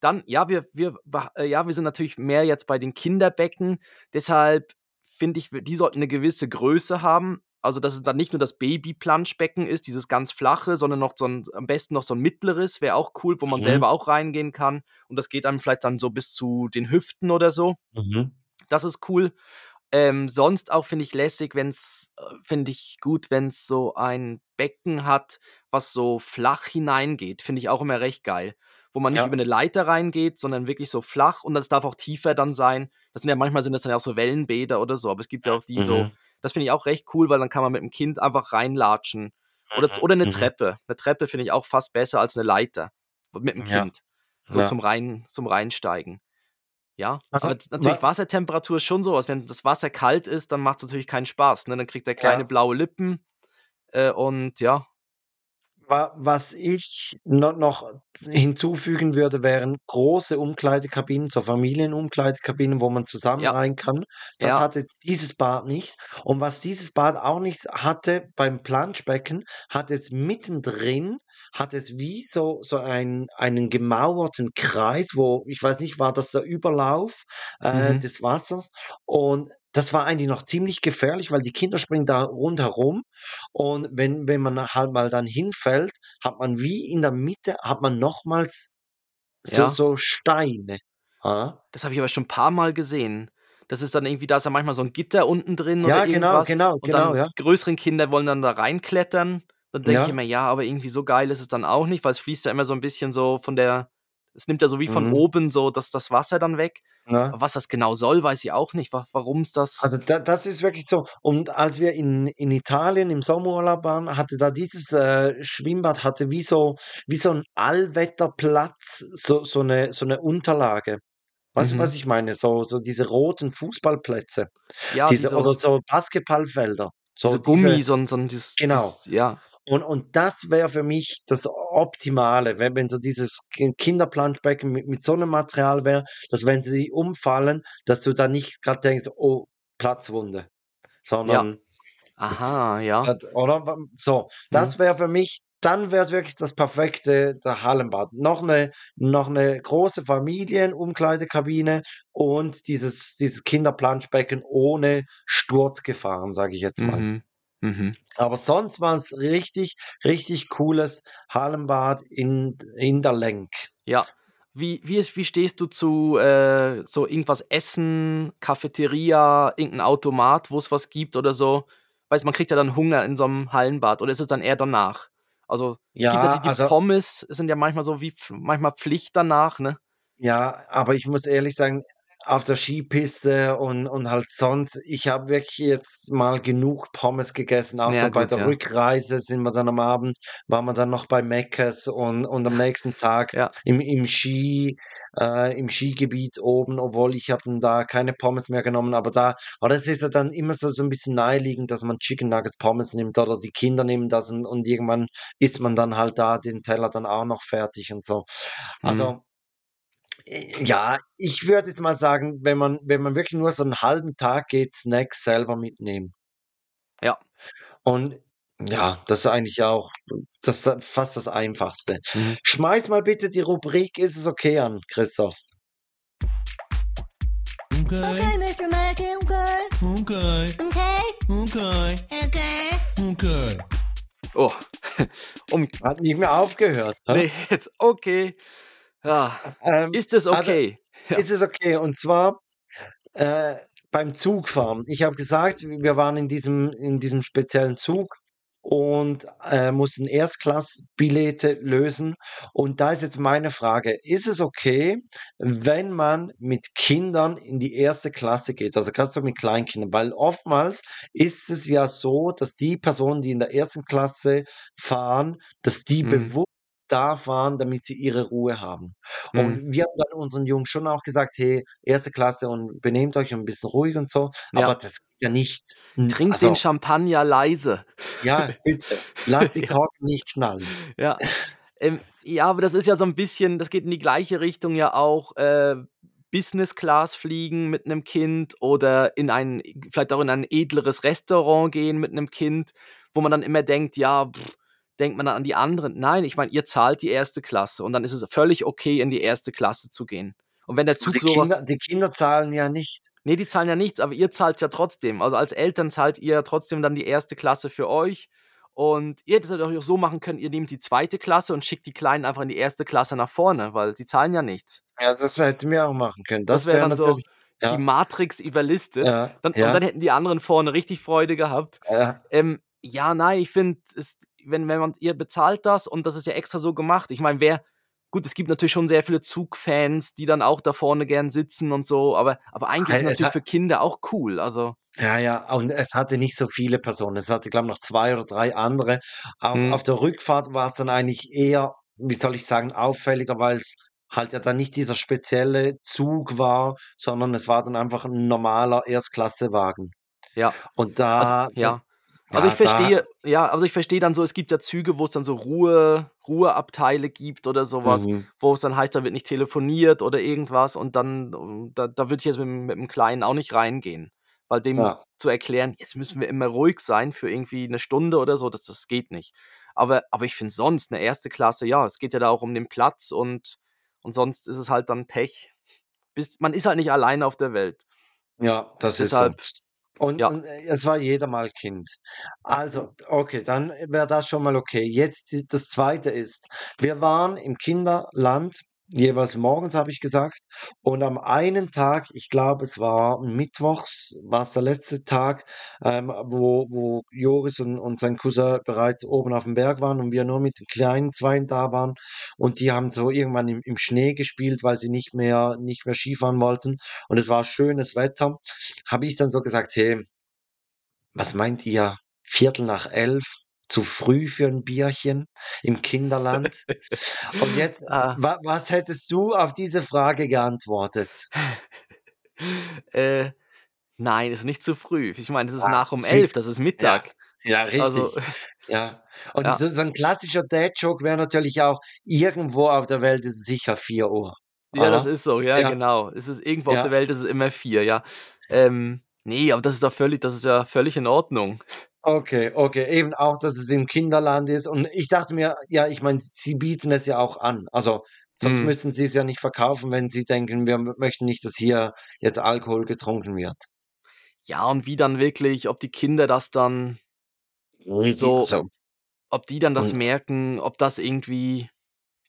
Dann, ja, wir wir äh, ja, wir sind natürlich mehr jetzt bei den Kinderbecken. Deshalb finde ich, die sollten 'ne gewisse Größe haben. Also, dass es dann nicht nur das Baby-Planschbecken ist, dieses ganz flache, sondern noch so 'n am besten noch so 'n mittleres, wäre auch cool, wo man Mhm. selber auch reingehen kann. Und das geht dann vielleicht dann so bis zu den Hüften oder so. Mhm. Das ist cool. Ähm, sonst auch finde ich lässig, wenn's äh, finde ich gut, wenn's so ein Becken hat, was so flach hineingeht. Finde ich auch immer recht geil. Wo man nicht über Ja. 'ne Leiter reingeht, sondern wirklich so flach und das darf auch tiefer dann sein. Das sind ja manchmal sind das dann ja auch so Wellenbäder oder so, aber es gibt ja auch die so Mhm. das finde ich auch recht cool, weil dann kann man mit'm Kind einfach reinlatschen. Oder z oder 'ne Mhm. Treppe. 'Ne Treppe finde ich auch fast besser als 'ne Leiter mit'm Ja. Kind, so Ja. zum rein zum Reinsteigen. Ja, Also, aber natürlich wa Wassertemperatur ist schon so was, wenn das Wasser kalt ist, dann macht's natürlich keinen Spaß, ne? Dann kriegt der Kleine Ja. blaue Lippen, äh, und ja. Wa was ich no noch hinzufügen würde, wären große Umkleidekabinen, so Familienumkleidekabinen, wo man zusammen Ja. rein kann. Das Ja. hat jetzt dieses Bad nicht. Und was dieses Bad auch nicht hatte beim Planschbecken, hat es mittendrin hat es wie so so ein einen gemauerten Kreis, wo ich weiß nicht, war das der Überlauf, äh, Mhm. des Wassers? Und das war eigentlich noch ziemlich gefährlich, weil die Kinder springen da rundherum und wenn wenn man halt mal dann hinfällt, hat man wie in der Mitte hat man nochmals so Ja. so Steine, ja? Das habe ich aber schon paarmal gesehen. Das ist dann irgendwie da ist ja manchmal so 'n Gitter unten drin oder Ja, genau, irgendwas genau, und genau, dann ja. die größeren Kinder wollen dann da reinklettern. Dann denke ich Ja. immer: „Ja, aber irgendwie so geil ist es dann auch nicht“, weil es fließt ja immer so 'n bisschen so von der es nimmt ja so wie von Mhm. oben so das das Wasser dann weg. Ja. Was das genau soll, weiß ich auch nicht, wa warum's das Also, da das ist wirklich so. Und als wir in in Italien im Sommerurlaub waren, hatte da dieses, äh, Schwimmbad hatte wie so wie so 'n Allwetterplatz, so so 'ne so 'ne Unterlage. Weißt du, Mhm. was ich meine? So so diese roten Fußballplätze, Ja, die diese oder so so Basketballfelder, so diese diese Gummi, so 'n so 'n dieses genau. dieses ja. Und und das wäre für mich das Optimale, wenn wenn so dieses Ki Kinderplanschbecken mit mit so 'nem Material wäre, dass wenn sie umfallen, dass du da nicht grad denkst: „Oh, Platzwunde“, Ja. sondern Aha, ja. dat oder? So, Mhm. das wäre für mich dann wäre es wirklich das perfekte der Hallenbad. Noch 'ne noch 'ne große Familienumkleidekabine und dieses dieses Kinderplanschbecken ohne Sturzgefahren, sage ich jetzt mal. Mhm. Mhm. Aber sonst war's richtig, richtig cooles Hallenbad in in der Lenk. Ja. Wie wie ist wie stehst du zu, äh, so irgendwas essen, Cafeteria, irgend 'n Automat, wo's was gibt oder so? Weißt man kriegt ja dann Hunger in so 'nem Hallenbad oder ist es dann eher danach? Also, es gibt Ja, natürlich die also Pommes sind ja manchmal so wie manchmal Pflicht danach, ne? Ja, aber ich muss ehrlich sagen, auf der Skipiste und und halt sonst ich habe wirklich jetzt mal genug Pommes gegessen. Auch Ja so bei gut, der ja. Rückreise sind wir dann am Abend waren wir dann noch bei Mecces und und am nächsten Tag Ja. im im Ski äh, im Skigebiet oben, obwohl ich habe dann da keine Pommes mehr genommen, aber da aber das ist ja dann immer so so 'n bisschen naheliegend, dass man Chicken Nuggets, Pommes nimmt oder die Kinder nehmen das und und irgendwann isst man dann halt da den Teller dann auch noch fertig und so. Mhm. Also äh, ja, ich würde jetzt mal sagen, wenn man wenn man wirklich nur so 'n halben Tag geht, Snacks selber mitnehmen. Ja. Und ja, das ist eigentlich auch das ist fast das Einfachste. Mhm. Schmeiß mal bitte die Rubrik „Ist es okay“ an, Christoph. Okay, Okay, Mr. Mackey, okay. okay, Okay. okay, Okay. okay. Oh, um Hat nicht mehr aufgehört? Ne, jetzt okay. Ja. Ähm, Ist es also, okay? [LAUGHS] Ja. ist es okay? Und zwar, äh, beim Zugfahren. Ich habe gesagt, wir waren in diesem in diesem speziellen Zug und, äh, mussten Erstklassbillette lösen. Und da ist jetzt meine Frage: Ist es okay, wenn man mit Kindern in die 1. Klasse geht, also grad so mit Kleinkindern? Weil oftmals ist es ja so, dass die Personen, die in der 1. Klasse fahren, dass die Mhm. bewusst da fahren, damit sie ihre Ruhe haben. Mhm. Und wir haben dann unseren Jungs schon auch gesagt: „Hey, 1. Klasse und benehmt euch ein bisschen ruhig und so.“ Ja. Aber das geht ja nicht. Trinkt also den Champagner leise. ja, [LAUGHS] bitte, lass die. Korken nicht knallen. Ja. Ähm, ja, aber das ist ja so 'n bisschen das geht in die gleiche Richtung ja auch, äh, Business Class fliegen mit 'nem Kind oder in ein vielleicht auch in ein edleres Restaurant gehen mit 'nem Kind, wo man dann immer denkt: „Ja, denkt man dann an die anderen?“ Nein, ich meine, ihr zahlt die 1. Klasse und dann ist es völlig okay, in die 1. Klasse zu gehen. Und wenn der Zug die so was Kinder die Kinder zahlen ja nicht. Ne, die zahlen ja nichts, aber ihr zahlt's ja trotzdem. Also, als Eltern zahlt ihr ja trotzdem dann die 1. Klasse für euch. Und ihr hättet es auch so machen können, ihr nehmt die 2. Klasse und schickt die Kleinen einfach in die 1. Klasse nach vorne, weil sie zahlen ja nichts. Ja, das hätten wir auch machen können. Das Das wäre wäre dann so natürlich die ja, Matrix überlistet. ja, Dann und ja, dann hätten die anderen vorne richtig Freude gehabt. ja. Ähm, ja, nein, ich finde, es wenn wenn man ihr bezahlt das und das ist ja extra so gemacht. Ich meine, wer gut, es gibt natürlich schon sehr viele Zugfans, die dann auch da vorne gern sitzen und so, aber aber eigentlich ist Weil es es natürlich hat für Kinder auch cool, also Ja, ja, und es hatte nicht so viele Personen. Es hatte, glaube ich, noch 2 oder 3 andere. Auf Mhm. auf der Rückfahrt war's dann eigentlich eher, wie soll ich sagen, auffälliger, weil's halt ja dann nicht dieser spezielle Zug war, sondern es war dann einfach 'n normaler Erstklassewagen. Ja. Und Also da da ja. Also, ich ja, verstehe ja, also, ich verstehe dann so, es gibt ja Züge, wo's dann so Ruhe Ruheabteile gibt oder so was, Mhm. wo es dann heißt, da wird nicht telefoniert oder irgendwas und dann da da würde ich jetzt mit mit 'm Kleinen auch nicht reingehen, weil dem Ja. zu erklären: „Jetzt müssen wir immer ruhig sein für irgendwie 'ne Stunde oder so“, das das geht nicht. Aber aber ich finde sonst 'ne 1. Klasse, ja, es geht ja da auch um den Platz und und sonst ist es halt dann Pech. Bist man ist halt nicht alleine auf der Welt. Ja, das ist so. Und ja. und, äh, es war jeder mal Kind. Also, okay, dann wäre das schon mal okay. Jetzt das 2. ist, wir waren im Kinderland, jeweils morgens, habe ich gesagt, und am einen Tag, ich glaube, es war mittwochs, war's der letzte Tag, ähm, wo wo Joris und und sein Cousin bereits oben aufm Berg waren und wir nur mit den kleinen Zweien da waren. Und die haben so irgendwann im im Schnee gespielt, weil sie nicht mehr nicht mehr Skifahren wollten. Und es war schönes Wetter. Habe ich dann so gesagt: „Hey“ „was meint ihr, 11:15 zu früh für 'n Bierchen im Kinderland?“ Und jetzt, [LAUGHS] Ah. wa was hättest du auf diese Frage geantwortet? [LAUGHS] Äh, nein, ist nicht zu früh. Ich meine, das ist Ah, nach um. 11, das ist Ja, Mittag. ja, Also richtig. Ja. Und ja. so so 'n klassischer Dad-Joke wäre natürlich auch: „Irgendwo auf der Welt ist es sicher 4:00“, Ja, das oder? ist so, ja, Ja. genau. Es ist irgendwo auf der Ja. Welt ist es immer 4, ja. Ähm, ne, aber das ist doch völlig das ist ja völlig in Ordnung. Okay, okay, eben auch, dass es im Kinderland ist. Und ich dachte mir, ja, ich meine, sie bieten es ja auch an. Also, sonst Mhm. müssten sie's ja nicht verkaufen, wenn sie denken, wir m möchten nicht, dass hier jetzt Alkohol getrunken wird. Ja, und wie dann wirklich ob die Kinder das dann so so. ob die dann das Und merken, ob das irgendwie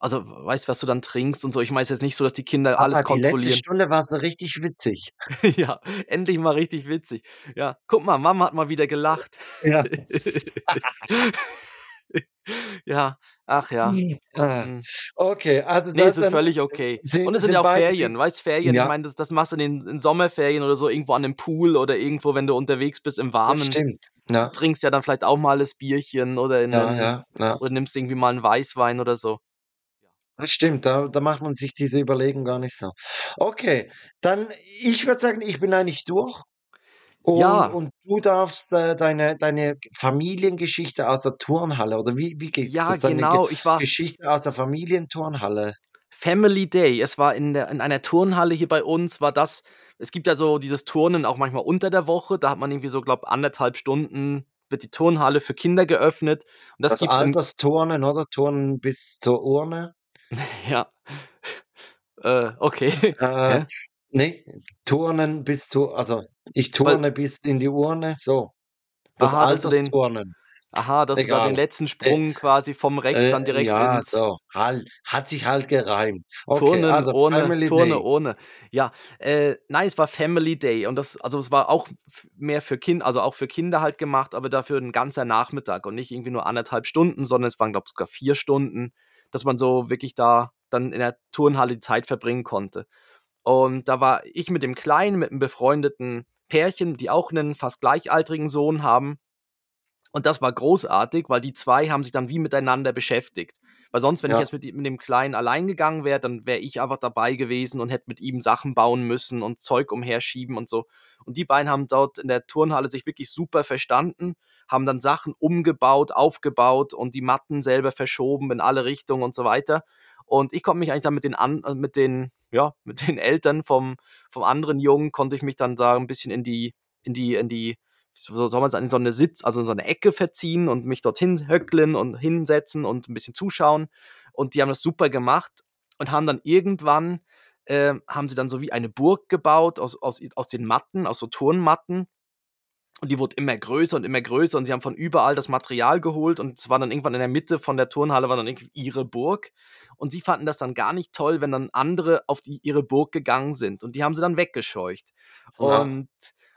also, weißt, was du dann trinkst und so. Ich meine, es ist jetzt nicht so, dass die Kinder Aber alles die letzte kontrollieren. Stunde war so richtig witzig. [LAUGHS] Ja, endlich mal richtig witzig. Ja, guck mal, Mama hat mal wieder gelacht. Ja. [LAUGHS] Ja, ach ja. Ah, Mhm. okay, also Ne, da es ist völlig okay. sind Und es sind sind ja auch Ferien, weißt, Ferien, ich ja. meine, das das machst du in den in Sommerferien oder so irgendwo an 'nem Pool oder irgendwo, wenn du unterwegs bist im Das Warmen. stimmt, Du ja. trinkst ja dann vielleicht auch mal das Bierchen oder in Ja, 'nen ja, ja. oder nimmst irgendwie mal 'n Weißwein oder so. Das stimmt, da da macht man sich diese Überlegung gar nicht so. Okay, dann ich würde sagen, ich bin eigentlich durch und Ja. und du darfst, äh, deine deine Familiengeschichte aus der Turnhalle oder wie wie geht Ja, das? Deine Ge genau, ich war Geschichte aus der Familienturnhalle. Family Day. Es war in der in einer Turnhalle hier bei uns war das es gibt ja so dieses Turnen auch manchmal unter der Woche, da hat man irgendwie so, glaube 1 1/2 Stunden wird die Turnhalle für Kinder geöffnet und das Das gibt's im Altersturnen, oder? Turnen bis zur Urne. [LAUGHS] Ja. Äh, okay. [LAUGHS] Äh, Hä? ne, Turnen bis zu also, ich Weil turne bis in die Urne, so. Das Aha, dass du den Altersturnen. aha, dass du da den Egal. letzten Äh, Sprung quasi vom Reck dann äh, direkt ja, ins so, halt hat sich halt gereimt. Okay, Turnen also ohne Family Turne Day. ohne. Ja, äh, nein, es war Family Day und das also, es war auch f mehr für Kin also, auch für Kinder halt gemacht, aber dafür 'n ganzer Nachmittag und nicht irgendwie nur 1 1/2 Stunden, sondern es waren, glaube sogar 4 Stunden, dass man so wirklich da dann in der Turnhalle die Zeit verbringen konnte. Und da war ich mit dem Kleinen, mit 'nem befreundeten Pärchen, die auch 'nen fast gleichaltrigen Sohn haben. Und das war großartig, weil die 2 haben sich dann wie miteinander beschäftigt. Weil sonst, wenn ich Ja. jetzt mit, mit dem Kleinen allein gegangen wäre, dann wäre ich einfach dabei gewesen und hätte mit ihm Sachen bauen müssen und Zeug umherschieben und so. Und die beiden haben dort in der Turnhalle sich wirklich super verstanden, haben dann Sachen umgebaut, aufgebaut und die Matten selber verschoben in alle Richtungen und so weiter. Und ich konnte mich eigentlich dann mit den, an, äh, mit den, ja, mit den Eltern vom, vom anderen Jungen, konnte ich mich dann da ein bisschen in die, in die, in die, soll man sagen, in so eine Sitz, also in so eine Ecke verziehen und mich dorthin höckeln und hinsetzen und ein bisschen zuschauen. Und die haben das super gemacht und haben dann irgendwann, äh, haben sie dann so wie eine Burg gebaut aus, aus, aus den Matten, aus so Turnmatten. Und die wurde immer größer und immer größer und sie haben von überall das Material geholt und es war dann irgendwann in der Mitte von der Turnhalle war dann ihre Burg. Und sie fanden das dann gar nicht toll, wenn dann andere auf die, ihre Burg gegangen sind. Und die haben sie dann weggescheucht. Ja. Und,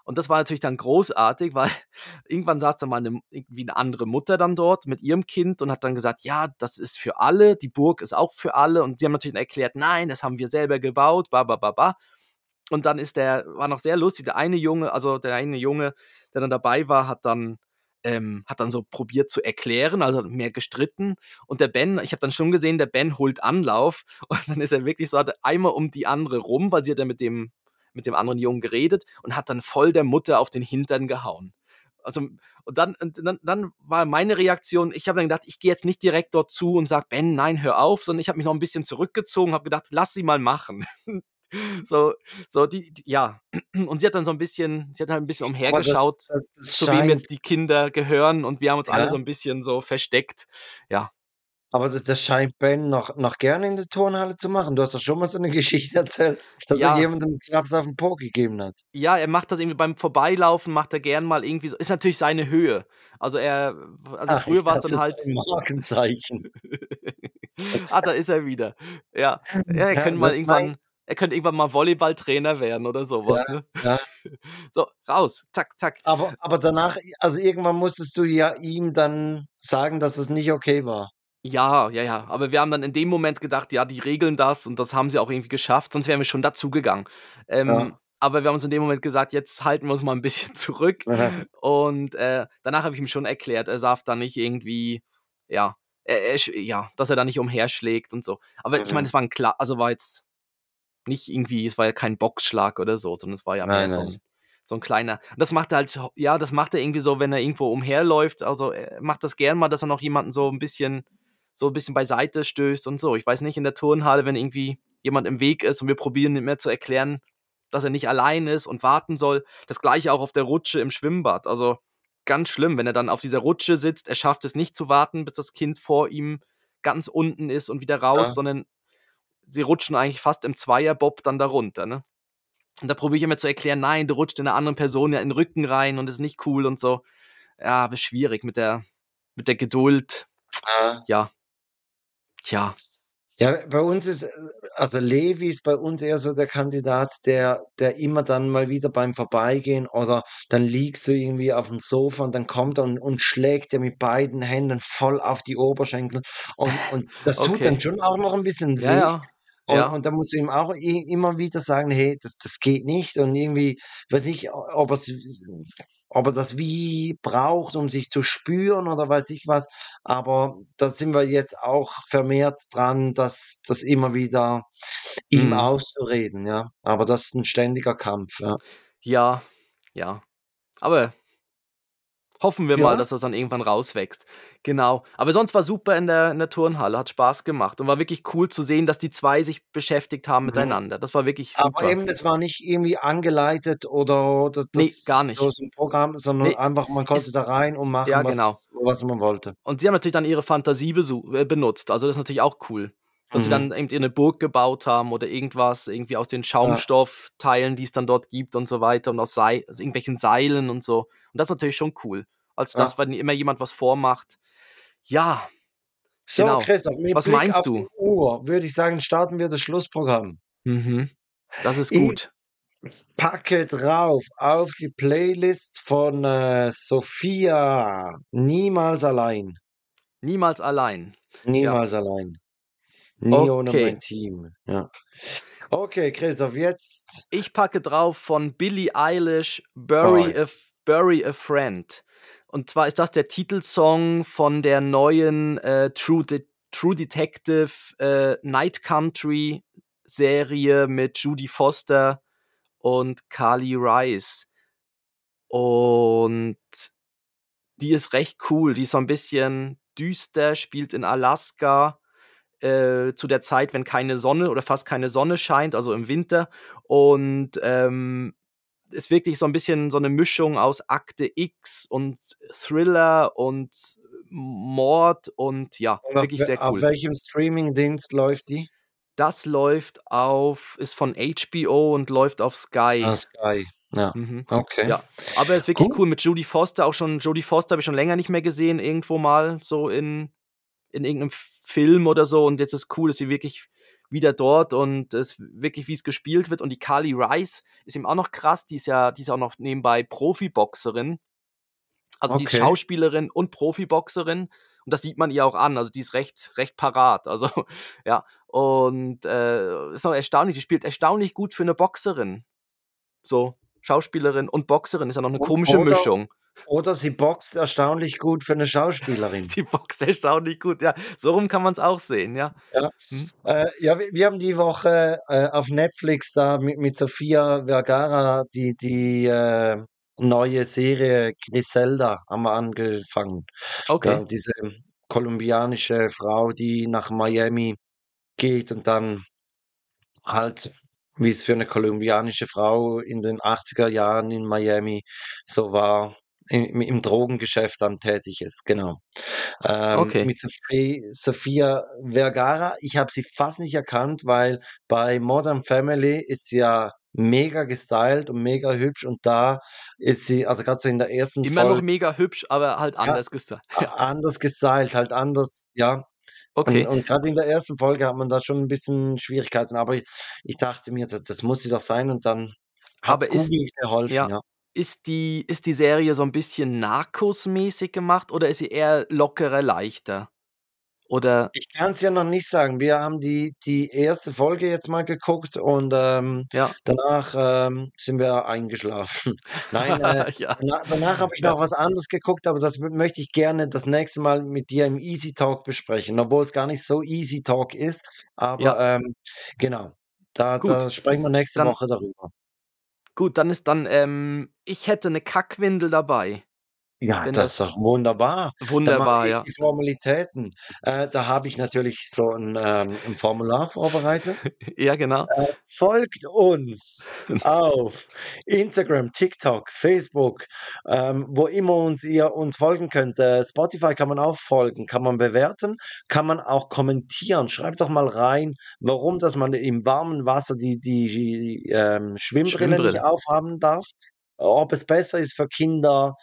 und das war natürlich dann großartig, weil [LAUGHS] irgendwann saß dann mal eine, irgendwie eine andere Mutter dann dort mit ihrem Kind und hat dann gesagt, ja, das ist für alle, die Burg ist auch für alle. Und sie haben natürlich dann erklärt, nein, das haben wir selber gebaut, ba, ba, ba, ba. Und dann ist der, war noch sehr lustig, der eine Junge, also der eine Junge, der dann dabei war, hat dann, ähm, hat dann so probiert zu erklären, also mehr gestritten. Und der Ben, ich habe dann schon gesehen, der Ben holt Anlauf [LAUGHS] und dann ist er wirklich so, hat einmal um die andere rum, weil sie hat ja mit dem, mit dem anderen Jungen geredet und hat dann voll der Mutter auf den Hintern gehauen. Also, und dann, und dann, dann war meine Reaktion, ich habe dann gedacht, ich gehe jetzt nicht direkt dort zu und sage, Ben, nein, hör auf, sondern ich habe mich noch ein bisschen zurückgezogen, habe gedacht, lass sie mal machen. [LAUGHS] so, so die, die, ja. [CLEARS THROAT] Und sie hat dann so ein bisschen, sie hat halt ein bisschen umhergeschaut, das, das zu wem jetzt die Kinder gehören und wir haben uns alle ja, so ein bisschen so versteckt. Ja. aber das, das scheint Ben noch, noch gerne in der Turnhalle zu machen. Du hast doch schon mal so eine [LAUGHS] Geschichte erzählt, dass er Ja, jemandem einen Klaps auf den Po gegeben hat. ja, er macht das irgendwie beim Vorbeilaufen, macht er gern mal irgendwie so, ist natürlich seine Höhe. Also er, also Ach, früher ich war es dann halt, ein Markenzeichen. [LAUGHS] ah, da ist er wieder. Ja, [LAUGHS] ja, er Ja, könnte mal das mein, irgendwann, er könnte irgendwann mal Volleyballtrainer werden oder ja, sowas, ne? ja. [LAUGHS] So, raus, zack, zack. Aber, aber danach, also irgendwann musstest du ja ihm dann sagen, dass es nicht okay war. Ja, ja, ja. Aber wir haben dann in dem Moment gedacht, ja, die regeln das und das haben sie auch irgendwie geschafft, sonst wären wir schon dazugegangen. Ähm, Ja. aber wir haben uns in dem Moment gesagt, jetzt halten wir uns mal ein bisschen [LAUGHS] zurück. [LAUGHS] Und äh, danach habe ich ihm schon erklärt, er darf da nicht irgendwie, ja, er, er, ja, dass er da nicht umherschlägt und so. Aber ich meine, Mhm. es war ein klar, also war jetzt nicht irgendwie, es war ja kein Boxschlag oder so, sondern es war ja mehr Nein, so ein, so ein kleiner. Und das macht er halt, ja, das macht er irgendwie so, wenn er irgendwo umherläuft. Also er macht das gern mal, dass er noch jemanden so ein bisschen, so ein bisschen beiseite stößt und so. Ich weiß nicht, in der Turnhalle, wenn irgendwie jemand im Weg ist und wir probieren ihm mehr zu erklären, dass er nicht allein ist und warten soll. Das gleiche auch auf der Rutsche im Schwimmbad. Also ganz schlimm, wenn er dann auf dieser Rutsche sitzt, er schafft es nicht zu warten, bis das Kind vor ihm ganz unten ist und wieder raus, Ja. sondern sie rutschen eigentlich fast im Zweierbob dann da runter, ne? Und da probiere ich immer zu erklären, nein, du rutscht in einer anderen Person ja in den Rücken rein und ist nicht cool und so. Ja, aber schwierig mit der, mit der Geduld. Ja. Ja, tja. Ja, bei uns ist, äh, also Levi ist bei uns eher so der Kandidat, der, der immer dann mal wieder beim Vorbeigehen oder dann liegst du irgendwie auf dem Sofa und dann kommt er und, und schlägt dir mit beiden Händen voll auf die Oberschenkel und, und das tut dann Okay. schon auch noch ein bisschen Ja, weh. ja. Und, Ja. und da musst du ihm auch immer wieder sagen, hey, das, das geht nicht. Und irgendwie, weiß nicht, ob es, ob er das wie braucht, um sich zu spüren oder weiß ich was. Aber da sind wir jetzt auch vermehrt dran, das, das immer wieder ihm Mhm. auszureden, ja. Aber das ist ein ständiger Kampf, ja. Ja, ja. Aber hoffen wir mal, Ja, dass das dann irgendwann rauswächst. Genau. Aber sonst war super in der, in der Turnhalle, hat Spaß gemacht und war wirklich cool zu sehen, dass die zwei sich beschäftigt haben mhm. miteinander. Das war wirklich Aber super. eben, es war nicht irgendwie angeleitet oder, oder Nee, gar das nicht. so ein Programm, sondern Nee, einfach, man konnte ist, da rein und machen, ja, genau. was, was man wollte. Und sie haben natürlich dann ihre Fantasie äh, benutzt. Also das ist natürlich auch cool. Dass sie Mhm. dann irgendwie eine Burg gebaut haben oder irgendwas, irgendwie aus den Schaumstoffteilen, die es dann dort gibt und so weiter und aus, Sei aus irgendwelchen Seilen und so. Und das ist natürlich schon cool. Als das, ja. wenn immer jemand was vormacht. Ja, So, genau. Christoph, mit Was Blick meinst auf du? Uhr würde ich sagen, starten wir das Schlussprogramm. Mhm. Das ist Ich gut. packe drauf auf die Playlist von äh, Sophia. Niemals allein. Niemals allein. Ja. Niemals allein. Nie ohne Okay. mein Team. Ja. Okay, Christoph, jetzt. Ich packe drauf von Billie Eilish Oh, Bury a, Bury a Friend. Und zwar ist das der Titelsong von der neuen äh, True, De True Detective äh, Night Country Serie mit Judy Foster und Carly Rice. Und die ist recht cool. Die ist so ein bisschen düster, spielt in Alaska äh, zu der Zeit, wenn keine Sonne oder fast keine Sonne scheint, also im Winter. Und ähm, ist wirklich so ein bisschen so eine Mischung aus Akte X und Thriller und Mord und ja, Und auf, wirklich sehr auf cool. welchem Streaming-Dienst läuft die? Das läuft auf, ist von HBO und läuft auf Sky. Ah, Sky. Ja, Mhm. okay. Ja, aber er ist wirklich Gut. cool mit Jodie Foster. Auch schon Jodie Foster habe ich schon länger nicht mehr gesehen, irgendwo mal so in, in irgendeinem Film oder so. Und jetzt ist cool, dass sie wirklich wieder dort und es wirklich, wie es gespielt wird. Und die Carly Rice ist eben auch noch krass. Die ist ja, die ist auch noch nebenbei Profiboxerin. Also die ist Okay. Schauspielerin und Profiboxerin. Und das sieht man ihr auch an. Also die ist recht, recht parat. [LAUGHS] Also, ja. Und äh, ist auch erstaunlich. Die spielt erstaunlich gut für eine Boxerin. So, Schauspielerin und Boxerin ist ja noch eine O- komische oder- Mischung. Oder sie boxt erstaunlich gut für eine Schauspielerin. [LAUGHS] Die boxt erstaunlich gut. Ja, so rum kann man es auch sehen, ja. Ja, Hm? äh, ja wir, wir haben die Woche äh, auf Netflix da mit, mit Sofia Vergara die, die äh, neue Serie Griselda haben wir angefangen. Da, Okay. diese kolumbianische Frau, die nach Miami geht und dann halt, wie es für eine kolumbianische Frau in den 80er Jahren in Miami so war, im, im Drogengeschäft dann tätig ist, genau. Ähm, Okay. mit Sophie, Sophia Vergara, ich habe sie fast nicht erkannt, weil bei Modern Family ist sie ja mega gestylt und mega hübsch und da ist sie, also gerade so in der ersten Immer noch Folge, mega hübsch, aber halt anders gestylt. a- Ja. anders gestylt, halt anders, ja, Okay. und gerade in der ersten Folge hat man da schon ein bisschen Schwierigkeiten, aber ich, ich dachte mir, das, das muss sie doch sein und dann ist, Google geholfen, ja, ja. ist die, ist die Serie so ein bisschen Narcos-mäßig gemacht oder ist sie eher lockerer, leichter? Oder, Ich kann es ja noch nicht sagen. Wir haben die, die erste Folge jetzt mal geguckt und ähm, ja. danach ähm, sind wir eingeschlafen. [LAUGHS] Nein, äh, [LAUGHS] ja. danach, danach habe ich Ja. noch was anderes geguckt, aber das möchte ich gerne das nächste Mal mit dir im Easy Talk besprechen, obwohl es gar nicht so Easy Talk ist. Aber ähm, genau, da, da sprechen wir nächste Dann, Woche darüber. gut, dann ist dann, ähm, ich hätte eine Kackwindel dabei, Ja, wenn das ist doch wunderbar. Wunderbar, ja. die Formalitäten. Äh, da habe ich natürlich so ein, ähm, ein Formular vorbereitet. [LAUGHS] Ja, genau. Äh, folgt uns [LAUGHS] auf Instagram, TikTok, Facebook, ähm, wo immer uns ihr uns folgen könnt. Äh, Spotify kann man auch folgen, kann man bewerten, kann man auch kommentieren. Schreibt doch mal rein, warum, dass man im warmen Wasser die, die, die ähm, Schwimmbrille nicht Schwimmbrille. aufhaben darf. Ob es besser ist für Kinder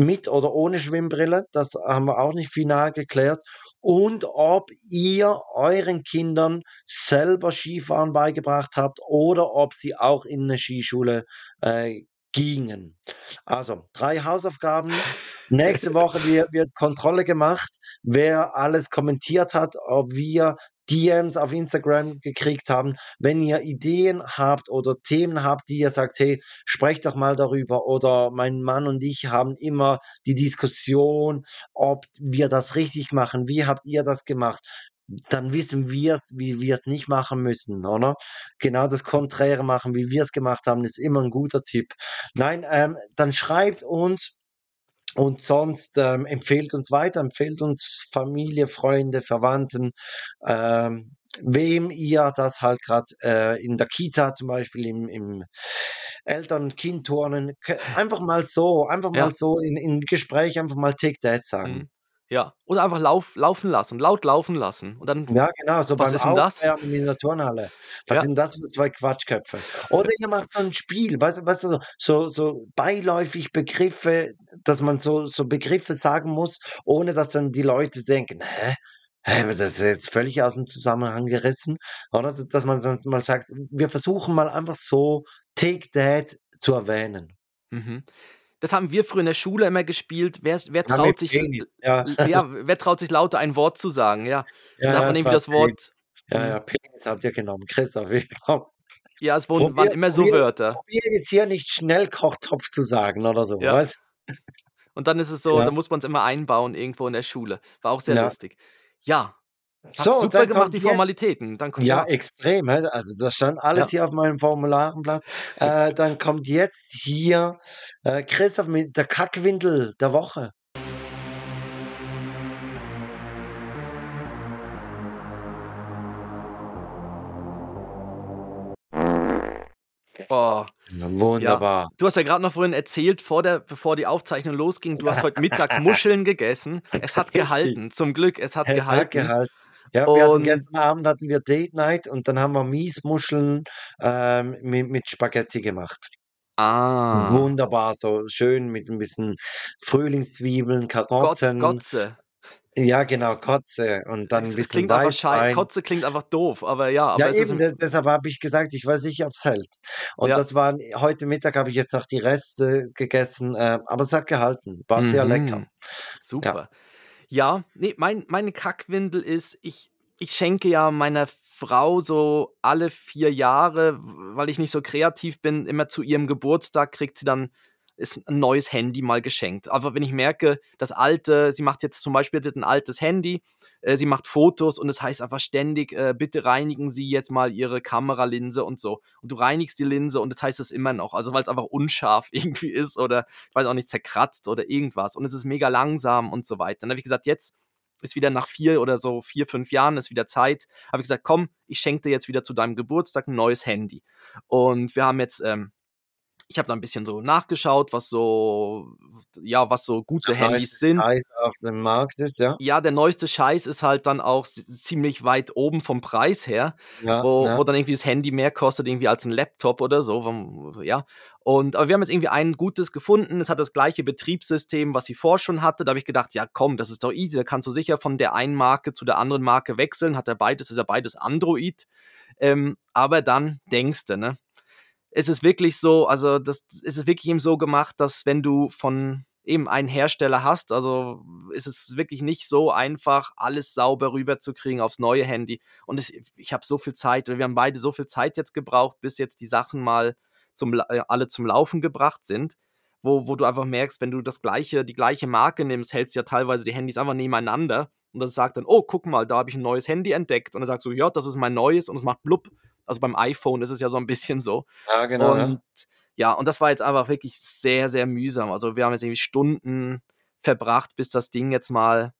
mit oder ohne Schwimmbrille, das haben wir auch nicht final geklärt. Und ob ihr euren Kindern selber Skifahren beigebracht habt oder ob sie auch in eine Skischule äh, gingen. Also, drei Hausaufgaben. [LAUGHS] Nächste Woche wird, wird Kontrolle gemacht, wer alles kommentiert hat, ob wir DMs auf Instagram gekriegt haben. Wenn ihr Ideen habt oder Themen habt, die ihr sagt, hey, sprecht doch mal darüber. Oder mein Mann und ich haben immer die Diskussion, ob wir das richtig machen. Wie habt ihr das gemacht? Dann wissen wir es, wie wir es nicht machen müssen, oder? Genau das Konträre machen, wie wir es gemacht haben, ist immer ein guter Tipp. Nein, ähm, dann schreibt uns und sonst ähm, empfehlt uns weiter, empfehlt uns Familie, Freunde, Verwandten, ähm, wem ihr das halt gerade äh, in der Kita zum Beispiel, im, im Eltern-Kind-Turnen, einfach mal so, einfach mal Ja. so in, in Gespräch einfach mal Take That sagen. Mhm. Ja. Oder einfach lauf, laufen lassen, laut laufen lassen. Und dann, Ja, genau, so was beim ist denn das? Aufwärmen in der Turnhalle. Was Ja. sind das für zwei Quatschköpfe? Oder ihr macht so ein Spiel, weißt du, weißt du, so, so beiläufig Begriffe, dass man so, so Begriffe sagen muss, ohne dass dann die Leute denken, hä? Hä, das ist jetzt völlig aus dem Zusammenhang gerissen, oder? Dass man dann mal sagt, wir versuchen mal einfach so Take That zu erwähnen. Mhm. Das haben wir früher in der Schule immer gespielt. Wer, wer traut sich, Penis, ja. ja, wer traut sich lauter ein Wort zu sagen, ja. Ja, Dann hat man irgendwie das. Wort. Ja, Mhm. ja, Penis habt ihr genommen. Christoph, [LAUGHS] willkommen. Ja, es wurden, waren Probier, immer so probier, Wörter. probier jetzt hier nicht schnell Kochtopf zu sagen oder so, Ja. weißt Und dann ist es so, Ja. da muss man es immer einbauen irgendwo in der Schule. War auch sehr lustig. Ja, Hast So, super gemacht, die Formalitäten. Dann kommt Ja, ja. extrem. Also das stand alles Ja. hier auf meinem Formularenblatt. Äh, dann kommt jetzt hier äh, Christoph mit der Kackwindel der Woche. Oh, Wunderbar. du hast ja gerade noch vorhin erzählt, vor der, bevor die Aufzeichnung losging, du hast heute Mittag Muscheln gegessen. [LAUGHS] Es hat gehalten, zum Glück, es hat Es gehalten. hat gehalten. Ja, wir hatten gestern Abend hatten wir Date Night und dann haben wir Miesmuscheln ähm, mit, mit Spaghetti gemacht. ah, Wunderbar, so schön mit ein bisschen Frühlingszwiebeln, Karotten. Gotze. Ja, genau, Kotze und dann ein Es, es bisschen klingt einfach schei Weißwein. Kotze klingt einfach doof, aber ja, aber Ja, es ist eben, de deshalb habe ich gesagt, ich weiß nicht, ob's hält. Und ja, das waren heute Mittag habe ich jetzt noch die Reste gegessen, äh, aber es hat gehalten. War sehr lecker. mhm, Ja. Ja, nee, mein, meine Kackwindel ist, ich, ich schenke ja meiner Frau so alle vier Jahre, weil ich nicht so kreativ bin, immer zu ihrem Geburtstag kriegt sie dann ist ein neues Handy mal geschenkt. Aber wenn ich merke, das alte, sie macht jetzt zum Beispiel jetzt ein altes Handy, äh, sie macht Fotos und es heißt einfach ständig, äh, bitte reinigen Sie jetzt mal Ihre Kameralinse und so. Und du reinigst die Linse und das heißt es immer noch. Also weil es einfach unscharf [LAUGHS] irgendwie ist oder ich weiß auch nicht, zerkratzt oder irgendwas. Und es ist mega langsam und so weiter. Dann habe ich gesagt, jetzt ist wieder nach vier oder so vier, fünf Jahren, ist wieder Zeit. Habe ich gesagt, komm, ich schenke dir jetzt wieder zu deinem Geburtstag ein neues Handy. Und wir haben jetzt, ähm, ich habe da ein bisschen so nachgeschaut, was so, ja, was so gute Der Handys sind. Scheiß auf dem Markt ist, ja. Ja, der neueste Scheiß ist halt dann auch ziemlich weit oben vom Preis her, Ja, wo, ja. wo dann irgendwie das Handy mehr kostet irgendwie als ein Laptop oder so. Ja. Und aber wir haben jetzt irgendwie ein gutes gefunden. Es hat das gleiche Betriebssystem, was sie vor schon hatte. Da habe ich gedacht, ja komm, das ist doch easy. Da kannst du sicher von der einen Marke zu der anderen Marke wechseln. Hat er beides, ist ja beides Android. Ähm, aber dann denkst du, ne? Es ist wirklich so, also das es ist wirklich eben so gemacht, dass wenn du von eben einen Hersteller hast, also ist es wirklich nicht so einfach, alles sauber rüberzukriegen aufs neue Handy. Und es, ich habe so viel Zeit, oder wir haben beide so viel Zeit jetzt gebraucht, bis jetzt die Sachen mal zum, äh, alle zum Laufen gebracht sind, wo, wo du einfach merkst, wenn du das gleiche, die gleiche Marke nimmst, hältst du ja teilweise die Handys einfach nebeneinander und das sagt dann, oh, guck mal, da habe ich ein neues Handy entdeckt. Und dann sagst du, ja, das ist mein neues und es macht blub. Also beim iPhone ist es ja so ein bisschen so. Ja, genau. Ja. Und ja, und das war jetzt einfach wirklich sehr, sehr mühsam. Also wir haben jetzt irgendwie Stunden verbracht, bis das Ding jetzt mal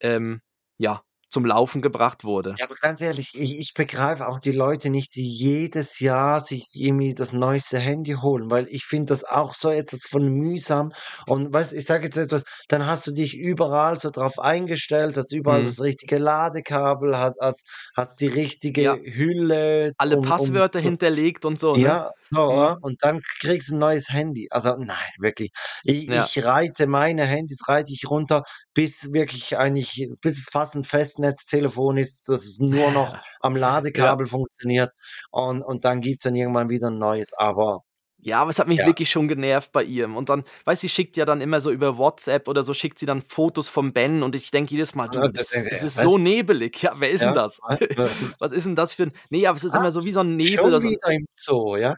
ähm, ja, zum Laufen gebracht wurde. Ja, aber ganz ehrlich, ich, ich begreife auch die Leute nicht, die jedes Jahr sich irgendwie das neueste Handy holen, weil ich finde das auch so etwas von mühsam. Und weißt, ich sage jetzt etwas, dann hast du dich überall so drauf eingestellt, hast überall Mhm. das richtige Ladekabel, hast, hast, hast die richtige Ja. Hülle. Alle um- um Passwörter zu- hinterlegt und so, ne? Ja, so, Mhm. und dann kriegst du ein neues Handy. Also nein, wirklich. Ich, Ja. ich reite meine Handys, reite ich runter, bis wirklich eigentlich, bis es fast ein Festnetztelefon ist, dass es nur noch am Ladekabel funktioniert. Und, und dann gibt es dann irgendwann wieder ein neues. Aber Ja, aber es hat mich Ja. wirklich schon genervt bei ihr. Und dann, weißt du, sie schickt ja dann immer so über WhatsApp oder so, schickt sie dann Fotos vom Ben und ich denke jedes Mal, du, Ja, es, das- es ist was? so nebelig. Ja, wer ist Ja, denn das? [LAUGHS] was? Ist denn das für ein. Nee, aber es ist Ah, immer so wie so ein Nebel. schon oder so, wieder im Zoo, ja?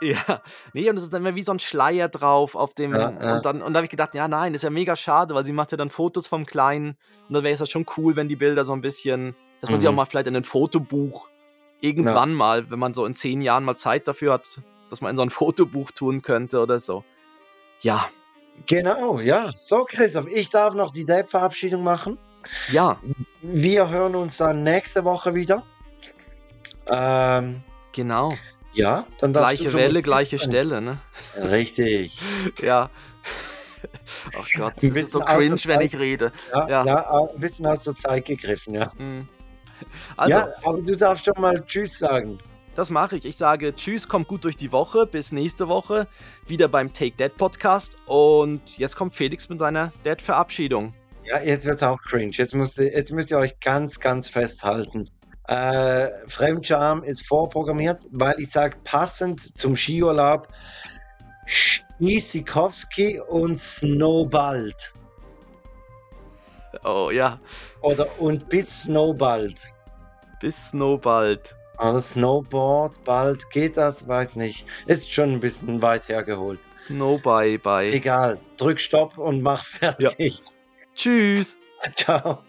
Ja, nee, und es ist dann immer wie so ein Schleier drauf auf dem. Ja, ja. Und dann und da habe ich gedacht, ja, nein, ist ja mega schade, weil sie macht ja dann Fotos vom Kleinen. Und dann wäre es ja schon cool, wenn die Bilder so ein bisschen, dass man sie auch Mhm. mal vielleicht in ein Fotobuch irgendwann mal, wenn man so in zehn Jahren mal Zeit dafür hat, dass man in so ein Fotobuch tun könnte oder so. Ja, Genau, ja. So, Christoph, ich darf noch die Date-Verabschiedung machen. ja, Wir hören uns dann nächste Woche wieder. Ähm, genau. Ja, dann darfst du Gleiche Welle, gleiche sagen. Stelle, ne? Richtig. [LAUGHS] Ja. Ach Gott, das ist so cringe, wenn ich rede. Ja, Ja. ja. ein bisschen aus der Zeit gegriffen, ja. Hm. Also, ja, aber du darfst schon mal Tschüss sagen. Das mache ich. Ich sage Tschüss, kommt gut durch die Woche. Bis nächste Woche. Wieder beim Take Dead Podcast. Und jetzt kommt Felix mit seiner Dead-Verabschiedung. Ja, jetzt wird's auch cringe. Jetzt müsst ihr, jetzt müsst ihr euch ganz, ganz festhalten. Äh, Fremdscham ist vorprogrammiert, weil ich sage, passend zum Skiurlaub Schiesikowski und Snowbald. Oh ja. Oder und bis Snowbald. Bis Snowbald. Oder Snowboard, bald geht das, weiß nicht. Ist schon ein bisschen weit hergeholt. Snow bye bye. Egal, drück Stopp und mach [LAUGHS] fertig. Tschüss. Ciao.